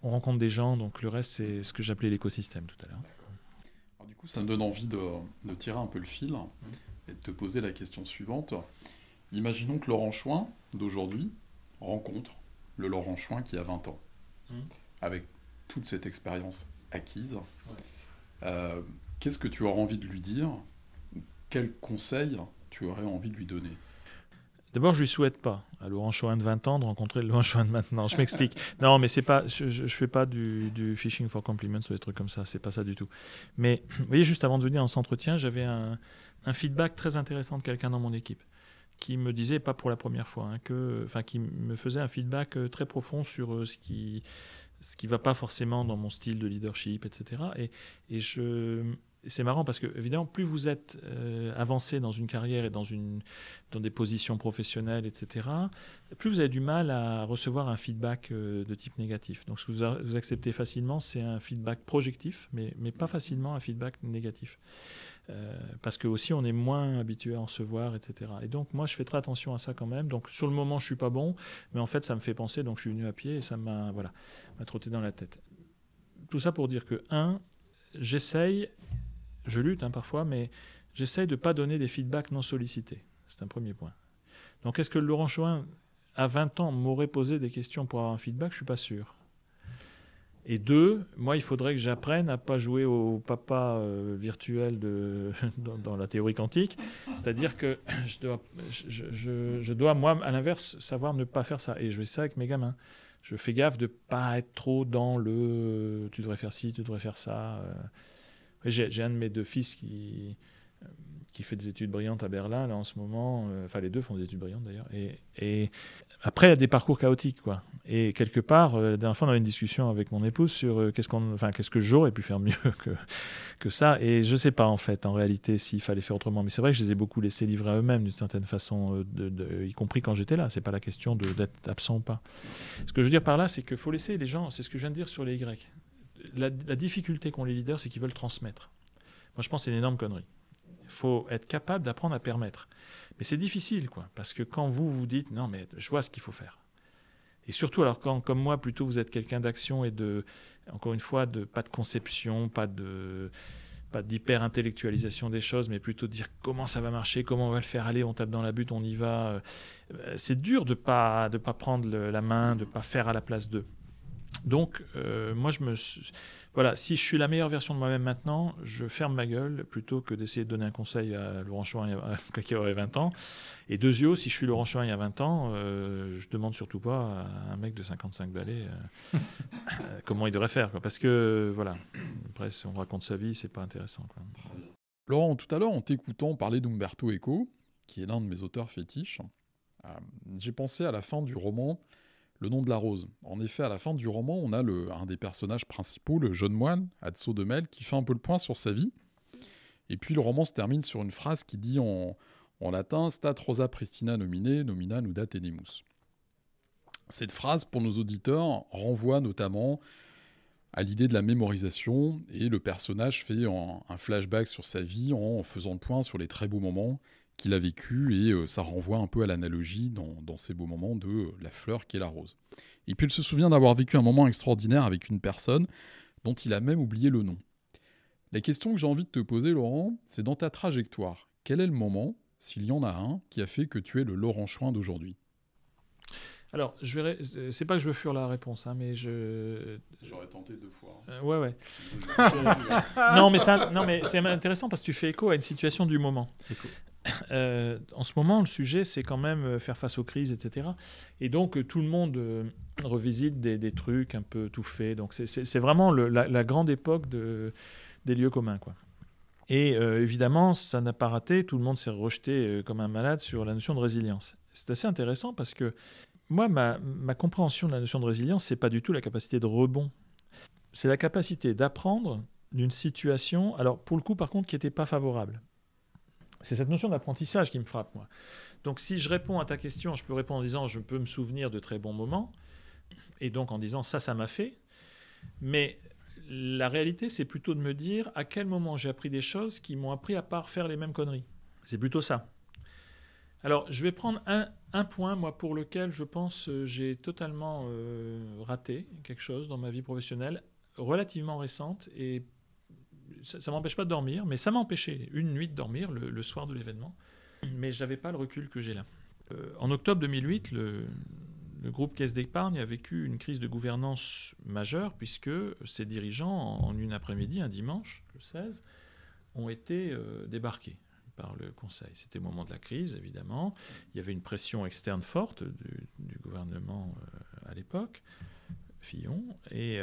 on rencontre des gens, donc le reste, c'est ce que j'appelais l'écosystème tout à l'heure. du coup, ça me donne envie de, de, tirer un peu le fil et de te poser la question suivante. Imaginons que Laurent Chouin d'aujourd'hui rencontre le Laurent Chouin qui a 20 ans, mmh. avec toute cette expérience acquise. Euh, qu'est-ce que tu auras envie de lui dire quel conseil tu aurais envie de lui donner D'abord, je lui souhaite pas à Laurent Chouin de 20 ans de rencontrer le Laurent Chouin de maintenant. Je m'explique. non, mais c'est pas, je, ne fais pas du, du, phishing for compliments ou des trucs comme ça. C'est pas ça du tout. Mais vous voyez, juste avant de venir en cet entretien, j'avais un, feedback très intéressant de quelqu'un dans mon équipe qui me disait, pas pour la première fois, hein, que, enfin, qui me faisait un feedback euh, très profond sur euh, ce qui, ce qui va pas forcément dans mon style de leadership, etc. Et, et je, c'est marrant parce que, évidemment, plus vous êtes euh, avancé dans une carrière et dans, une, dans des positions professionnelles, etc., plus vous avez du mal à recevoir un feedback euh, de type négatif. Donc, ce que vous, acceptez facilement, c'est un feedback projectif, mais, mais pas facilement un feedback négatif. Euh, parce que aussi on est moins habitué à en recevoir, etc. Et donc moi je fais très attention à ça quand même. Donc sur le moment je suis pas bon, mais en fait ça me fait penser, donc je suis venu à pied et ça m'a voilà, m'a trotté dans la tête. Tout ça pour dire que un, j'essaye je lutte hein, parfois, mais j'essaye de ne pas donner des feedbacks non sollicités. C'est un premier point. Donc est-ce que Laurent Chouin, à 20 ans, m'aurait posé des questions pour avoir un feedback? Je ne suis pas sûr. Et deux, moi, il faudrait que j'apprenne à pas jouer au papa euh, virtuel dans, la théorie quantique. C'est-à-dire que je dois, moi, à l'inverse, savoir ne pas faire ça. Et je fais ça avec mes gamins. je fais gaffe de pas être trop dans le tu devrais faire ci, tu devrais faire ça. J'ai un de mes deux fils qui, qui fait des études brillantes à Berlin, là, en ce moment. enfin, les deux font des études brillantes, d'ailleurs. Et, après, il y a des parcours chaotiques, quoi. Et quelque part, euh, la dernière fois, on a eu une discussion avec mon épouse sur euh, qu'est-ce qu'on, enfin, qu'est-ce que j'aurais pu faire mieux que, que ça. Et je ne sais pas, en fait, en réalité, s'il fallait faire autrement. Mais c'est vrai que je les ai beaucoup laissés livrer à eux-mêmes, d'une certaine façon, euh, y compris quand j'étais là. C'est pas la question d'être absent ou pas. Ce que je veux dire par là, c'est qu'il faut laisser les gens, c'est ce que je viens de dire sur les Y. La, difficulté qu'ont les leaders, c'est qu'ils veulent transmettre. Moi, je pense que c'est une énorme connerie. Il faut être capable d'apprendre à permettre. Mais c'est difficile, quoi, parce que quand vous vous dites non, mais je vois ce qu'il faut faire. Et surtout, alors quand, comme moi, plutôt vous êtes quelqu'un d'action et de, encore une fois, de pas de conception, pas de pas d'hyper intellectualisation des choses, mais plutôt de dire comment ça va marcher, comment on va le faire aller, on tape dans la butte, on y va. Euh, c'est dur de pas de pas prendre la main, de pas faire à la place d'eux. Donc, euh, moi, je me voilà, si je suis la meilleure version de moi-même maintenant, je ferme ma gueule plutôt que d'essayer de donner un conseil à Laurent Chouin qui aurait 20 ans. Et deuxièmement, si je suis Laurent Chouin il y a 20 ans, euh, je demande surtout pas à un mec de 55 balais euh, comment il devrait faire. Parce que, voilà, après, si on raconte sa vie, c'est pas intéressant. Laurent, tout à l'heure, en t'écoutant parler d'Umberto Eco, qui est l'un de mes auteurs fétiches, euh, j'ai pensé à la fin du roman le nom de la rose. En effet, à la fin du roman, on a le, un des personnages principaux, le jeune moine, Atso de Mel, qui fait un peu le point sur sa vie. Et puis le roman se termine sur une phrase qui dit en, latin Stat rosa pristina nomine, nomina nuda tenemus. Cette phrase, pour nos auditeurs, renvoie notamment à l'idée de la mémorisation, et le personnage fait un flashback sur sa vie en faisant le point sur les très beaux moments qu'il a vécu, et euh, ça renvoie un peu à l'analogie dans, ces beaux moments de euh, la fleur qui est la rose. Et puis il se souvient d'avoir vécu un moment extraordinaire avec une personne dont il a même oublié le nom. La question que j'ai envie de te poser, Laurent, c'est dans ta trajectoire, quel est le moment, s'il y en a un, qui a fait que tu es le Laurent Chouin d'aujourd'hui? Alors, je verrai. Euh, c'est pas que je veux fuir la réponse, hein, mais je. J'aurais tenté deux fois. ouais, ouais. non, mais ça, non, mais c'est intéressant parce que tu fais écho à une situation du moment. Euh, en ce moment, le sujet, c'est quand même euh, faire face aux crises, etc. Et donc, euh, tout le monde revisite des, trucs un peu tout faits. Donc, c'est vraiment la, grande époque de, des lieux communs. Quoi. Et évidemment, ça n'a pas raté. Tout le monde s'est rejeté comme un malade sur la notion de résilience. C'est assez intéressant parce que moi, ma, ma compréhension de la notion de résilience, c'est pas du tout la capacité de rebond. C'est la capacité d'apprendre d'une situation, alors pour le coup, par contre, qui n'était pas favorable. C'est cette notion d'apprentissage qui me frappe, moi. Donc si je réponds à ta question, je peux répondre en disant je peux me souvenir de très bons moments, et donc en disant ça, ça m'a fait. Mais la réalité, c'est plutôt de me dire à quel moment j'ai appris des choses qui m'ont appris à part faire les mêmes conneries. C'est plutôt ça. Alors, je vais prendre un, point, moi, pour lequel je pense euh, j'ai totalement euh, raté quelque chose dans ma vie professionnelle, relativement récente et ça, ne m'empêche pas de dormir, mais ça m'a empêché une nuit de dormir le, soir de l'événement. Mais je n'avais pas le recul que j'ai là. Euh, en octobre 2008, le, groupe Caisse d'épargne a vécu une crise de gouvernance majeure puisque ses dirigeants, en, une après-midi, un dimanche, le 16, ont été euh, débarqués par le Conseil. C'était au moment de la crise, évidemment. Il y avait une pression externe forte du, gouvernement euh, à l'époque, Fillon, et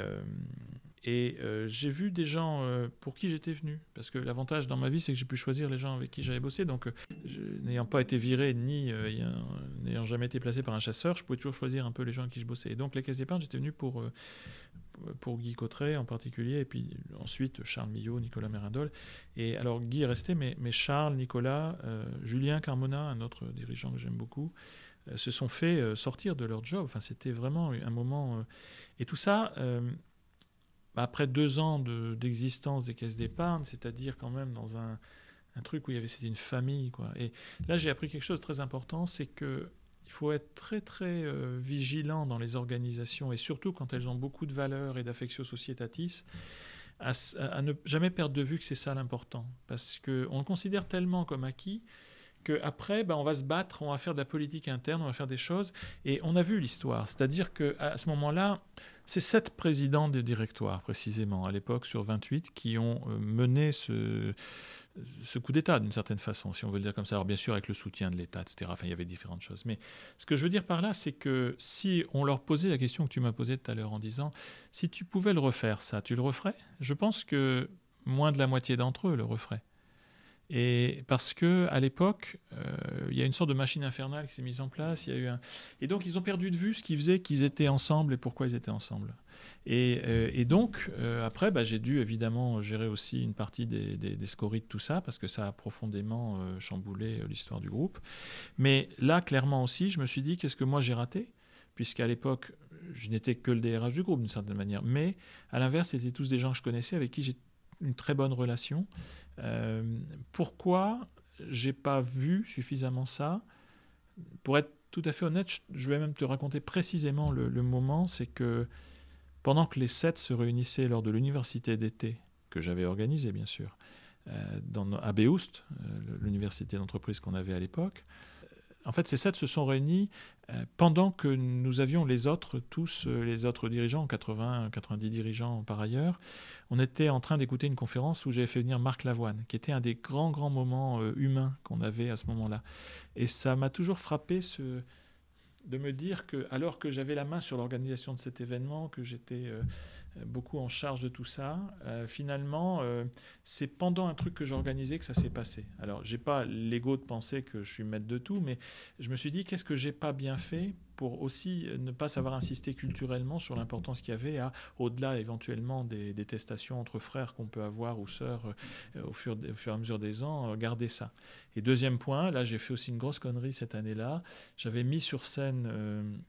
et euh, j'ai vu des gens euh, pour qui j'étais venu. Parce que l'avantage dans ma vie, c'est que j'ai pu choisir les gens avec qui j'avais bossé. Donc, euh, n'ayant pas été viré, ni n'ayant jamais été placé par un chasseur, je pouvais toujours choisir un peu les gens avec qui je bossais. Et donc, les caisses d'épargne, j'étais venu pour, pour Guy Cotteret en particulier. Et puis ensuite, Charles Millot, Nicolas Mérindol. Et alors, Guy est resté, mais, mais Charles, Nicolas, Julien Carmona, un autre dirigeant que j'aime beaucoup, se sont fait sortir de leur job. Enfin, c'était vraiment un moment. et tout ça après deux ans d'existence des caisses d'épargne, c'est-à-dire quand même dans un, truc où il y avait c'était une famille quoi. Et là j'ai appris quelque chose de très important, c'est que il faut être très très euh, vigilant dans les organisations et surtout quand elles ont beaucoup de valeurs et d'affectio societatis, à, à, ne jamais perdre de vue que c'est ça l'important, parce qu'on le considère tellement comme acquis qu'après, ben, on va se battre, on va faire de la politique interne, on va faire des choses. Et on a vu l'histoire. C'est-à-dire qu'à ce moment-là, c'est sept présidents des directoires, précisément, à l'époque, sur 28, qui ont euh, mené ce, ce coup d'État, d'une certaine façon, si on veut le dire comme ça. Alors, bien sûr, avec le soutien de l'État, etc. Enfin, il y avait différentes choses. Mais ce que je veux dire par là, c'est que si on leur posait la question que tu m'as posée tout à l'heure en disant si tu pouvais le refaire, ça, tu le referais? Je pense que moins de la moitié d'entre eux le referaient. Et parce que à l'époque, euh, il y a une sorte de machine infernale qui s'est mise en place. Il y a eu un... Et donc, ils ont perdu de vue ce qui faisait qu'ils étaient ensemble et pourquoi ils étaient ensemble. Et, euh, donc, euh, après, bah, j'ai dû évidemment gérer aussi une partie des, des, scories de tout ça, parce que ça a profondément chamboulé l'histoire du groupe. Mais là, clairement aussi, je me suis dit, qu'est-ce que moi j'ai raté? Puisqu'à l'époque, je n'étais que le DRH du groupe, d'une certaine manière. Mais à l'inverse, c'était tous des gens que je connaissais, avec qui j'ai une très bonne relation. Euh, pourquoi j'ai pas vu suffisamment ça? Pour être tout à fait honnête, je vais même te raconter précisément le, moment, c'est que pendant que les sept se réunissaient lors de l'université d'été, que j'avais organisée bien sûr, euh, dans, à Béoust, euh, l'université d'entreprise qu'on avait à l'époque, en fait, ces sept se sont réunis euh, pendant que nous avions les autres, tous euh, les autres dirigeants, 80, 90 dirigeants par ailleurs. On était en train d'écouter une conférence où j'avais fait venir Marc Lavoine, qui était un des grands, grands moments euh, humains qu'on avait à ce moment-là. Et ça m'a toujours frappé de me dire que, alors que j'avais la main sur l'organisation de cet événement, que j'étais beaucoup en charge de tout ça. Euh, finalement, euh, c'est pendant un truc que j'organisais que ça s'est passé. Alors, j'ai pas l'ego de penser que je suis maître de tout, mais je me suis dit qu'est-ce que j'ai pas bien fait pour aussi ne pas savoir insister culturellement sur l'importance qu'il y avait à, au-delà éventuellement des détestations entre frères qu'on peut avoir ou sœurs au, fur, au, fur, et à mesure des ans, garder ça. Et deuxième point, là j'ai fait aussi une grosse connerie cette année-là, j'avais mis sur scène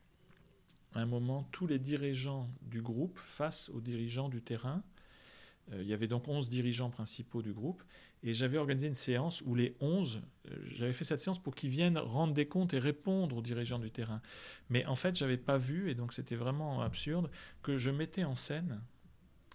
un moment tous les dirigeants du groupe face aux dirigeants du terrain. Euh, il y avait donc 11 dirigeants principaux du groupe. Et j'avais organisé une séance où les 11, euh, j'avais fait cette séance pour qu'ils viennent rendre des comptes et répondre aux dirigeants du terrain. Mais en fait, j'avais pas vu, et donc c'était vraiment absurde, que je mettais en scène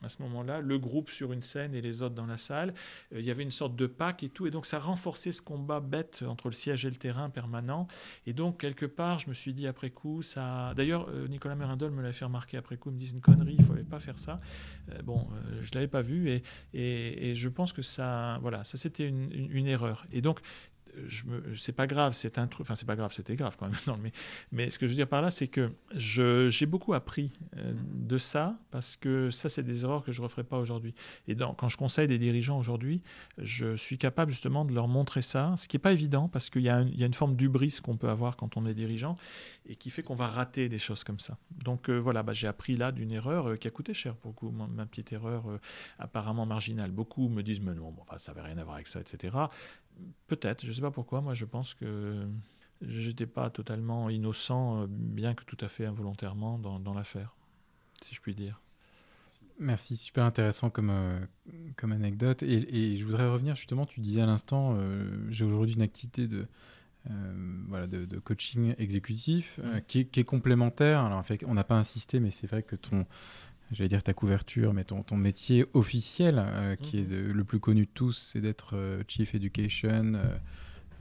à ce moment-là, le groupe sur une scène et les autres dans la salle. Euh, il y avait une sorte de pack et tout, et donc ça renforçait ce combat bête entre le siège et le terrain permanent. Et donc, quelque part, je me suis dit après coup, ça. D'ailleurs, euh, Nicolas Merindol me l'a fait remarquer après coup, il me dit une connerie, il ne fallait pas faire ça. Euh, bon, je ne l'avais pas vu, et, et, je pense que ça, voilà, ça c'était une, une, erreur. Et donc, je me, c'est pas grave, c'est un truc, enfin c'est pas grave, c'était grave quand même, mais, mais ce que je veux dire par là, c'est que je, j'ai beaucoup appris euh, de ça, parce que ça, c'est des erreurs que je referai pas aujourd'hui. Et quand je conseille des dirigeants aujourd'hui, je suis capable justement de leur montrer ça, ce qui est pas évident, parce qu'il y a, il y a une forme d'ubris qu'on peut avoir quand on est dirigeant, et qui fait qu'on va rater des choses comme ça. Donc euh, voilà, bah, j'ai appris là d'une erreur euh, qui a coûté cher pour beaucoup, ma, petite erreur apparemment marginale. Beaucoup me disent, mais non, bon, ça n'avait rien à voir avec ça, etc. Peut-être, je ne sais pas pourquoi. Moi, je pense que je n'étais pas totalement innocent, euh, bien que tout à fait involontairement dans, l'affaire, si je puis dire. Merci, super intéressant comme, euh, comme anecdote. Et, je voudrais revenir justement, tu disais à l'instant, euh, j'ai aujourd'hui une activité de, voilà, de, coaching exécutif mmh. qui, est, complémentaire. Alors en fait, on n'a pas insisté, mais c'est vrai que ton, j'allais dire ta couverture, mais ton, ton métier officiel, euh, qui est mhm. le plus connu de tous, c'est d'être euh, Chief Education,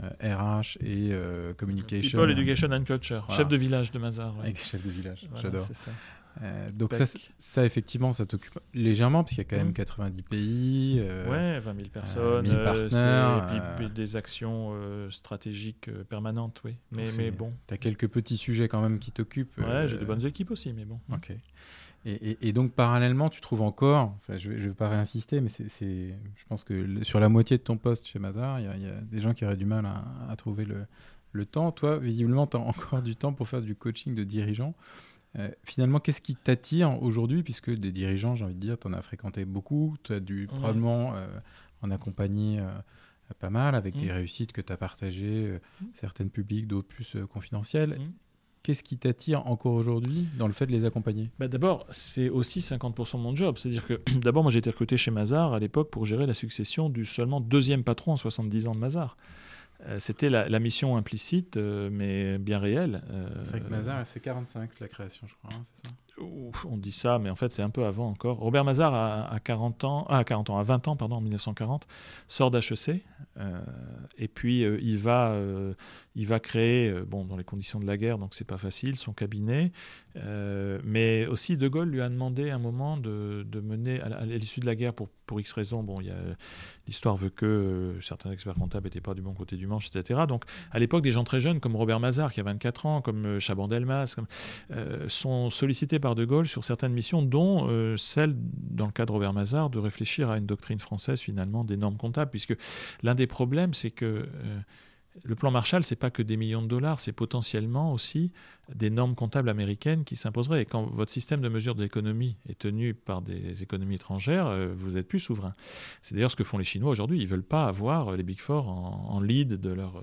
RH euh, et Communication. People Education and Culture, chef de village de Mazar. Chef de village, j'adore. Donc ça, ça, effectivement, ça t'occupe légèrement, parce qu'il y a quand même 90 mhm. pays. ouais, 20 000 personnes. 1000 partenaires. et puis, des actions stratégiques permanentes, oui. Mais, mais bon. Tu as quelques petits sujets quand même qui t'occupent. Ouais, j'ai de bonnes équipes aussi, mais bon. Ok. Et, donc, parallèlement, tu trouves encore, je ne vais, pas réinsister, mais c'est, je pense que sur la moitié de ton poste chez Mazar, il y, a des gens qui auraient du mal à, trouver le, le, temps. Toi, visiblement, tu as encore du temps pour faire du coaching de dirigeants. Euh, finalement, qu'est-ce qui t'attire aujourd'hui Puisque des dirigeants, j'ai envie de dire, tu en as fréquenté beaucoup, tu as dû probablement euh, en accompagner euh, pas mal avec des mmh. réussites que tu as partagées, mmh. certaines publiques, d'autres plus confidentielles. Mmh. Qu'est-ce qui t'attire encore aujourd'hui dans le fait de les accompagner? Bah D'abord, c'est aussi 50% de mon job. C'est-à-dire que d'abord, moi j'ai été recruté chez Mazar à l'époque pour gérer la succession du seulement deuxième patron en 70 ans de Mazar. Euh, c'était la, mission implicite, euh, mais bien réelle. Euh, c'est vrai que Mazar, c'est 45 la création, je crois, hein, c'est ça? On dit ça, mais en fait c'est un peu avant encore. Robert Mazar a, 40 ans, à 40 ans, à 20 ans pardon, en 1940, sort d'HEC euh, et puis euh, il va euh, il va créer, bon dans les conditions de la guerre, donc c'est pas facile, son cabinet, mais aussi De Gaulle lui a demandé un moment de, mener à, l'issue de la guerre pour pour X raisons. Bon, l'histoire veut que certains experts comptables n'étaient pas du bon côté du manche, etc. Donc à l'époque des gens très jeunes comme Robert Mazar qui a 24 ans, comme Chaban-Delmas, sont sollicités par De Gaulle sur certaines missions, dont euh, celle, dans le cas de Robert Mazard, de réfléchir à une doctrine française finalement des normes comptables, puisque l'un des problèmes, c'est que euh, le plan Marshall, c'est pas que des millions de dollars, c'est potentiellement aussi des normes comptables américaines qui s'imposeraient. Et quand votre système de mesure de l'économie est tenu par des économies étrangères, euh, vous êtes plus souverain. C'est d'ailleurs ce que font les Chinois aujourd'hui. Ils veulent pas avoir les Big Four en, lead de leur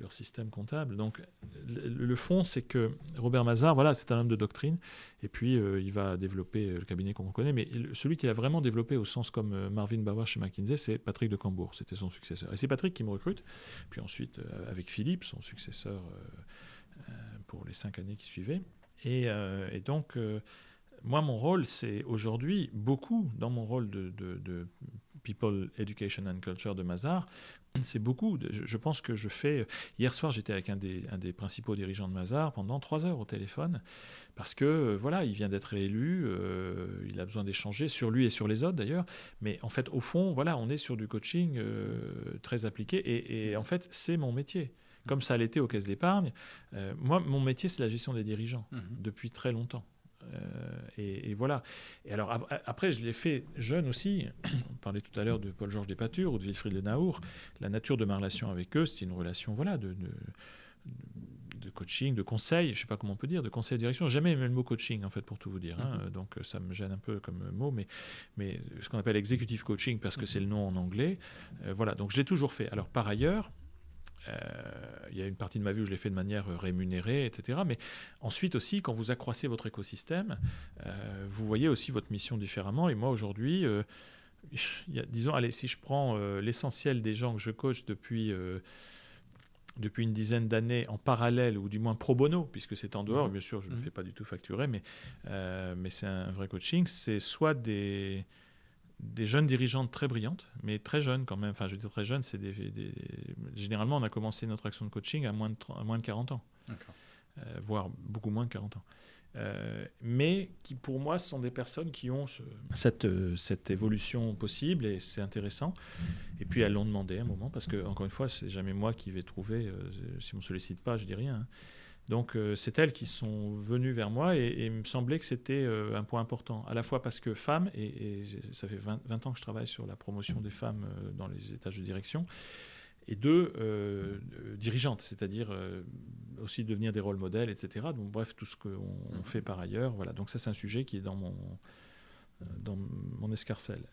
leur système comptable. Donc le, fond, c'est que Robert Mazar, voilà, c'est un homme de doctrine, et puis euh, il va développer le cabinet qu'on connaît, mais celui qui a vraiment développé au sens comme euh, Marvin Bauer chez McKinsey, c'est Patrick de Cambourg, c'était son successeur. Et c'est Patrick qui me recrute, puis ensuite euh, avec Philippe, son successeur pour les cinq années qui suivaient. Et, donc, moi, mon rôle, c'est aujourd'hui beaucoup, dans mon rôle de People Education and Culture de Mazar, c'est beaucoup. Je pense que je fais. Hier soir, j'étais avec un des, un des, principaux dirigeants de Mazar pendant trois heures au téléphone, parce que voilà, il vient d'être élu, euh, il a besoin d'échanger sur lui et sur les autres d'ailleurs. Mais en fait, au fond, voilà, on est sur du coaching euh, très appliqué, et, en fait, c'est mon métier. Comme ça l'était aux caisses d'épargne. Euh, moi, mon métier, c'est la gestion des dirigeants mmh depuis très longtemps. Euh, et, voilà. Et alors après, je l'ai fait jeune aussi. On parlait tout à l'heure de Paul-Georges Despature ou de Wilfried Le Naour. La nature de ma relation avec eux, c'était une relation voilà, de, de, coaching, de conseil, je ne sais pas comment on peut dire, de conseil de direction. Jamais aimé le mot coaching, en fait, pour tout vous dire. Hein. Mm-hmm. Donc ça me gêne un peu comme mot, mais, mais ce qu'on appelle executive coaching, parce que c'est le nom en anglais. Euh, voilà, donc je l'ai toujours fait. Alors par ailleurs, il y a une partie de ma vie où je l'ai fait de manière rémunérée, etc. Mais ensuite aussi, quand vous accroissez votre écosystème, euh, vous voyez aussi votre mission différemment. Et moi, aujourd'hui, euh, disons, allez, si je prends l'essentiel des gens que je coach depuis depuis une dizaine d'années en parallèle, ou du moins pro bono, puisque c'est en dehors, mmh. bien sûr, je ne mmh. fais pas du tout facturer, mais, mais c'est un vrai coaching, c'est soit des, des jeunes dirigeantes très brillantes, mais très jeunes quand même. Enfin, je veux dire très jeunes, c'est des, généralement on a commencé notre action de coaching à moins de, à moins de 40 ans, euh, voire beaucoup moins de 40 ans. Euh, mais qui pour moi sont des personnes qui ont cette, euh, cette évolution possible et c'est intéressant. Et puis elles l'ont demandé à un moment parce que encore une fois c'est jamais moi qui vais trouver. si on me sollicite pas, je dis rien. Hein. Donc euh, c'est elles qui sont venues vers moi et, il me semblait que c'était euh, un point important, à la fois parce que femme, et, ça fait 20, ans que je travaille sur la promotion des femmes euh, dans les étages de direction, et deux, dirigeantes, c'est-à-dire aussi devenir des rôles modèles, etc. Donc bref, tout ce qu'on mhm. fait par ailleurs. Voilà. Donc ça c'est un sujet qui est dans mon, dans mon escarcelle.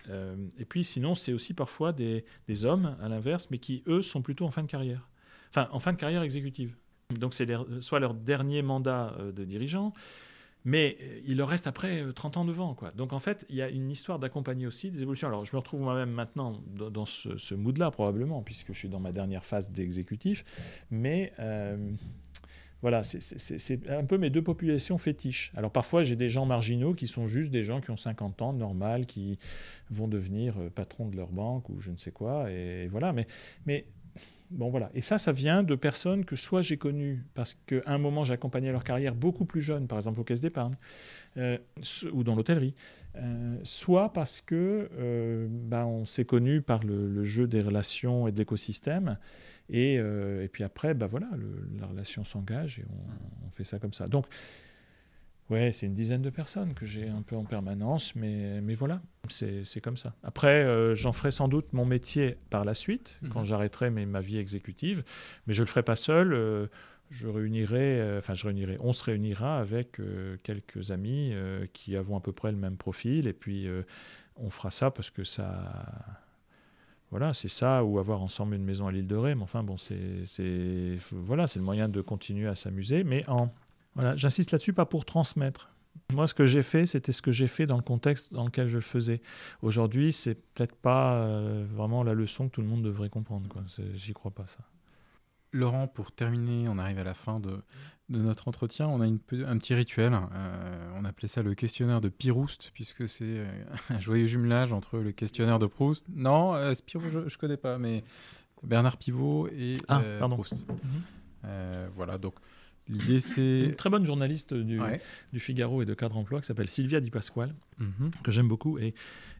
et puis sinon, c'est aussi parfois des, des hommes, à l'inverse, mais qui, eux, sont plutôt en fin de carrière. Enfin, en fin de carrière exécutive. Donc c'est soit leur dernier mandat euh, de dirigeant, mais euh, il leur reste après 30 euh, ans devant. Quoi. Donc en fait, il y a une histoire d'accompagner aussi des évolutions. Alors je me retrouve moi-même maintenant dans, ce, mood-là probablement, puisque je suis dans ma dernière phase d'exécutif, mais... voilà, c'est un peu mes deux populations fétiches. Alors parfois, j'ai des gens marginaux qui sont juste des gens qui ont 50 ans, normal, qui vont devenir patrons de leur banque ou je ne sais quoi. Et voilà, mais, mais Bon, voilà. Et ça, ça vient de personnes que soit j'ai connues parce qu'à un moment j'accompagnais leur carrière beaucoup plus jeune, par exemple aux caisses d'épargne euh, ou dans l'hôtellerie, euh, soit parce que euh, bah, on s'est connus par le, jeu des relations et de l'écosystème. Et, et, puis après, bah, voilà, la relation s'engage et on, on, fait ça comme ça. Donc, Ouais, c'est une dizaine de personnes que j'ai un peu en permanence, mais, mais voilà, c'est comme ça. Après, euh, j'en ferai sans doute mon métier par la suite, mhm. quand j'arrêterai ma vie exécutive, mais je ne le ferai pas seul. Euh, je réunirai, euh, enfin, je réunirai, on se réunira avec quelques amis qui avons à peu près le même profil, et puis on fera ça parce que ça. Voilà, c'est ça, ou avoir ensemble une maison à l'île de Ré, mais enfin, bon, c'est voilà, le moyen de continuer à s'amuser, mais en voilà, j'insiste là-dessus, pas pour transmettre. Moi, ce que j'ai fait, c'était ce que j'ai fait dans le contexte dans lequel je le faisais. Aujourd'hui, c'est peut-être pas euh, vraiment la leçon que tout le monde devrait comprendre. J'y crois pas ça. Laurent, pour terminer, on arrive à la fin de, de notre entretien, on a une, un petit rituel. Euh, on appelait ça le questionnaire de Piroust, puisque c'est euh, un joyeux jumelage entre le questionnaire de Proust. Non, euh, Spirou, je ne connais pas, mais Bernard Pivot et ah, Proust. Mhm. voilà, donc l'idée c'est. Une très bonne journaliste du, du, Figaro et de Cadre Emploi qui s'appelle Sylvia Di Pasquale, mhm. que j'aime beaucoup, et,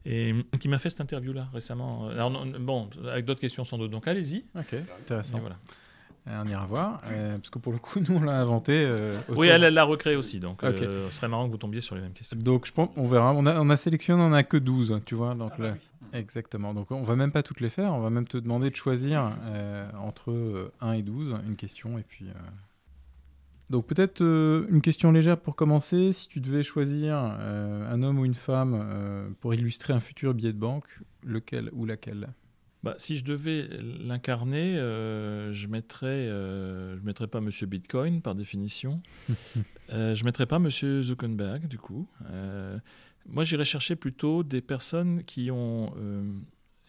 et qui m'a fait cette interview-là récemment. Alors, bon, avec d'autres questions sans doute, donc allez-y. Ok, intéressant. voilà. Euh, on ira voir. Euh, parce que pour le coup, nous, on l'a inventé. Euh, oui, elle l'a recréé aussi. Donc, ce serait marrant que vous tombiez sur les mêmes questions. Donc, je pense, on verra. On a, on a sélectionné, on n'a que 12, tu vois. Donc, ah bah Exactement. Donc, on va même pas toutes les faire. On va même te demander de choisir entre 1 et 12 une question. Et puis. Donc, peut-être une question légère pour commencer. Si tu devais choisir un homme ou une femme pour illustrer un futur billet de banque, lequel ou laquelle? Bah, si je devais l'incarner, euh, je mettrais, euh, je mettrais pas Monsieur Bitcoin par définition. euh, je mettrais pas Monsieur Zuckerberg du coup. Euh, moi, j'irais chercher plutôt des personnes qui ont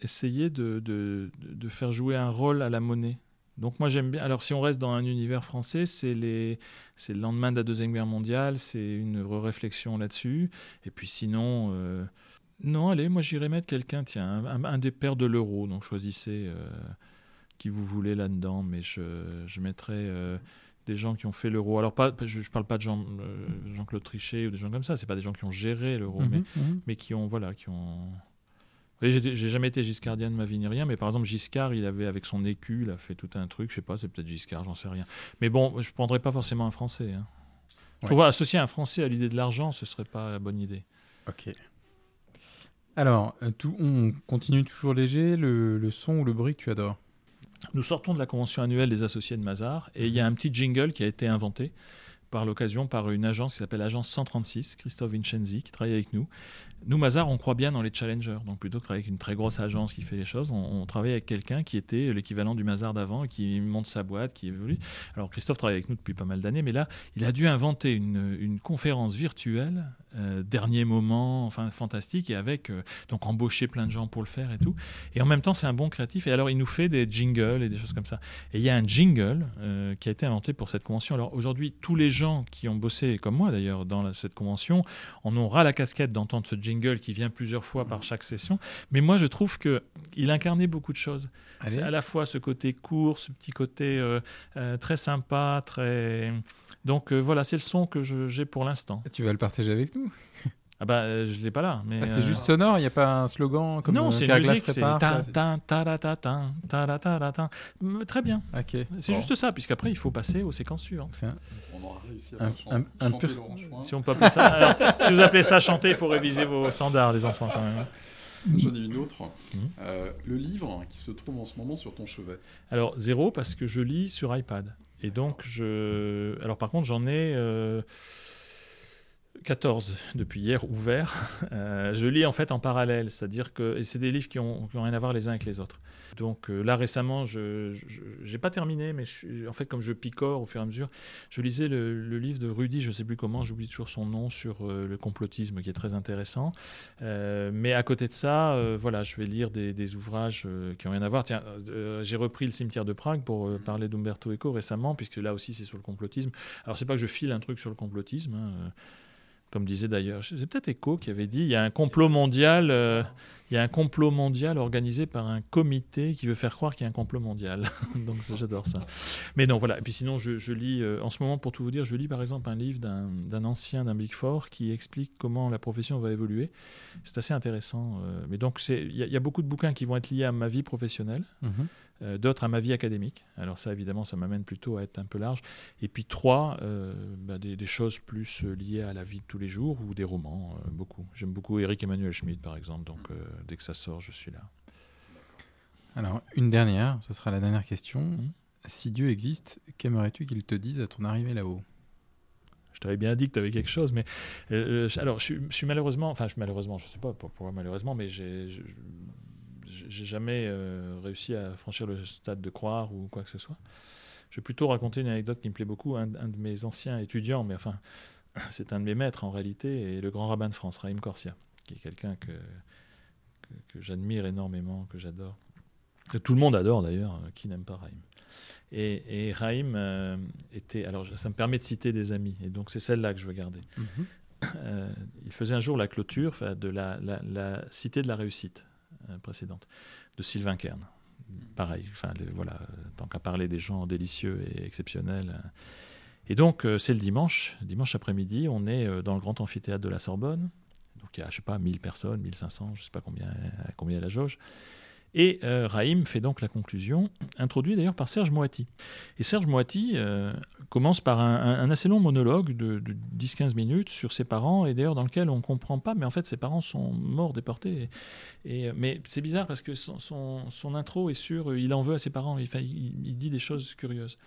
essayé de, de, de, faire jouer un rôle à la monnaie. Donc moi j'aime bien. Alors si on reste dans un univers français, c'est les, c'est le lendemain de la deuxième guerre mondiale, c'est une réflexion là-dessus. Et puis sinon. Non, allez, moi j'irais mettre quelqu'un, tiens, un, des pères de l'euro, donc choisissez euh, qui vous voulez là-dedans, mais je, je mettrais euh, des gens qui ont fait l'euro. Alors, pas, je ne parle pas de Jean, euh, Jean-Claude Trichet ou des gens comme ça, c'est pas des gens qui ont géré l'euro, mhm, mais, mhm. mais qui ont, voilà, qui ont... J'ai jamais été giscardien de ma vie ni rien, mais par exemple Giscard, il avait avec son écu, il a fait tout un truc, je sais pas, c'est peut-être Giscard, j'en sais rien. Mais bon, je prendrais pas forcément un Français. Hein. Je trouve associer un Français à l'idée de l'argent, ce serait pas la bonne idée. Ok. Alors, euh, tout, on continue toujours léger. Le, son ou le bruit que tu adores? Nous sortons de la convention annuelle des associés de Mazar et il y a un petit jingle qui a été inventé par l'occasion par une agence qui s'appelle Agence 136, Christophe Vincenzi, qui travaille avec nous. Nous, Mazar, on croit bien dans les challengers. Donc, plutôt que travailler avec une très grosse agence qui fait les choses, on, travaille avec quelqu'un qui était l'équivalent du Mazar d'avant qui monte sa boîte, qui évolue. Alors, Christophe travaille avec nous depuis pas mal d'années, mais là, il a dû inventer une, conférence virtuelle euh, dernier moment, enfin fantastique, et avec euh, donc embaucher plein de gens pour le faire et tout. Et en même temps, c'est un bon créatif. Et alors, il nous fait des jingles et des choses comme ça. Et il y a un jingle euh, qui a été inventé pour cette convention. Alors aujourd'hui, tous les gens qui ont bossé, comme moi d'ailleurs, dans cette convention, on aura la casquette d'entendre ce jingle qui vient plusieurs fois par chaque session. Mais moi, je trouve que il incarnait beaucoup de choses. C'est à la fois ce côté court, ce petit côté très sympa, très donc euh, voilà, c'est le son que j'ai pour l'instant. Tu vas le partager avec nous? Ah bah euh, je l'ai pas là, mais ah, c'est juste euh, sonore. Il n'y a pas un slogan comme non, c'est une musique, c'est très bien. Ok. C'est juste ça, puisqu'après il faut passer aux séquences suivantes. On aura réussi à un, un, chanter Si on peut appeler ça, alors, si vous appelez ça chanter, il faut réviser vos standards, les enfants quand même. J'en ai une autre. Mhm. le livre qui se trouve en ce moment sur ton chevet. Alors zéro parce que je lis sur iPad. Et donc, je. Alors, par contre, j'en ai. 14 euh, depuis hier ouverts. Euh, je lis en fait en parallèle, c'est-à-dire que c'est des livres qui n'ont ont rien à voir les uns avec les autres. Donc euh, là récemment, je n'ai pas terminé, mais en fait comme je picore au fur et à mesure, je lisais le, livre de Rudy, je ne sais plus comment, j'oublie toujours son nom, sur euh, le complotisme qui est très intéressant. Mais à côté de ça, voilà, je vais lire des, ouvrages qui n'ont rien à voir. Tiens, j'ai repris Le cimetière de Prague pour parler d'Umberto Eco récemment, puisque là aussi c'est sur le complotisme. Alors c'est pas que je file un truc sur le complotisme. Hein, comme disait d'ailleurs, c'est peut-être Eco qui avait dit, il y a un complot mondial, euh, il y a un complot mondial organisé par un comité qui veut faire croire qu'il y a un complot mondial. Donc j'adore ça. Mais non, voilà. Et puis sinon, je, lis, euh, en ce moment, pour tout vous dire, je lis par exemple un livre d'un ancien d'un Big Four qui explique comment la profession va évoluer. C'est assez intéressant. Euh. mais donc, il y, a beaucoup de bouquins qui vont être liés à ma vie professionnelle. Mm-hmm. D'autres à ma vie académique. Alors ça, évidemment, ça m'amène plutôt à être un peu large. Et puis trois, euh, bah, des, choses plus euh, liées à la vie de tous les jours ou des romans, beaucoup. J'aime beaucoup Eric Emmanuel Schmitt, par exemple, donc dès que ça sort, je suis là. Alors, une dernière, ce sera la dernière question. Mmh. Si Dieu existe, qu'aimerais-tu qu'il te dise à ton arrivée là-haut? Je t'avais bien dit que tu avais quelque chose, mais alors je, suis malheureusement, enfin je suis malheureusement, je sais pas pourquoi malheureusement, mais j'ai j'ai jamais euh, réussi à franchir le stade de croire ou quoi que ce soit. Je vais plutôt raconter une anecdote qui me plaît beaucoup. Un, de mes anciens étudiants, mais enfin, c'est un de mes maîtres en réalité, est le grand rabbin de France, Raïm Corsia, qui est quelqu'un que, que, j'admire énormément, que j'adore. Que tout le monde adore d'ailleurs, qui n'aime pas Raïm Et, et Raïm euh, était. Alors, ça me permet de citer des amis. Et donc, c'est celle-là que je veux garder. Mhm. Euh, il faisait un jour la clôture de la, la, Cité de la Réussite euh, précédente, de Sylvain Kern. Pareil, enfin, voilà, tant qu'à parler des gens délicieux et exceptionnels. Et donc, c'est le dimanche, dimanche après-midi, on est dans le grand amphithéâtre de la Sorbonne. Donc, il y a, je sais pas, 1000 personnes, 1500, je sais pas combien, combien la jauge. Et euh, Raïm fait donc la conclusion, introduite d'ailleurs par Serge Moati. Et Serge Moati euh, commence par un, assez long monologue de, 10-15 minutes sur ses parents, et d'ailleurs dans lequel on ne comprend pas, mais en fait ses parents sont morts, déportés. Et, mais c'est bizarre parce que son, intro est sur il en veut à ses parents, il, il, dit des choses curieuses.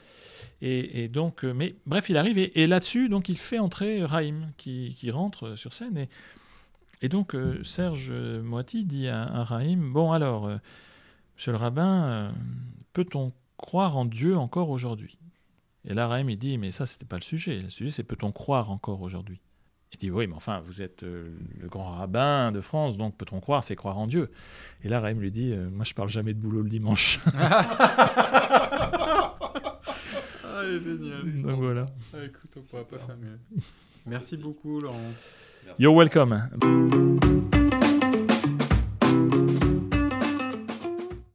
Et, donc, euh, mais bref, il arrive, et, là-dessus, donc il fait entrer Raïm, qui, qui rentre sur scène. Et, et donc, euh, Serge euh, Moiti dit à, à Raïm Bon, alors, euh, monsieur le rabbin, peut-on croire en Dieu encore aujourd'hui? Et là, Raïm, il dit Mais ça, c'était pas le sujet. Le sujet, c'est peut-on croire encore aujourd'hui? Il dit Oui, mais enfin, vous êtes le grand rabbin de France, donc peut-on croire C'est croire en Dieu? Et là, Raïm lui dit Moi, je parle jamais de boulot le dimanche. ah, elle est géniale. Donc voilà. Ah, écoute, on pourra pas faire mieux. Merci beaucoup, Laurent. You're welcome.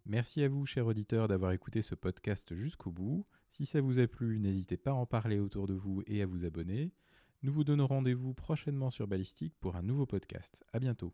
Merci à vous, chers auditeurs, d'avoir écouté ce podcast jusqu'au bout. Si ça vous a plu, n'hésitez pas à en parler autour de vous et à vous abonner. Nous vous donnons rendez-vous prochainement sur Ballistique pour un nouveau podcast. À bientôt.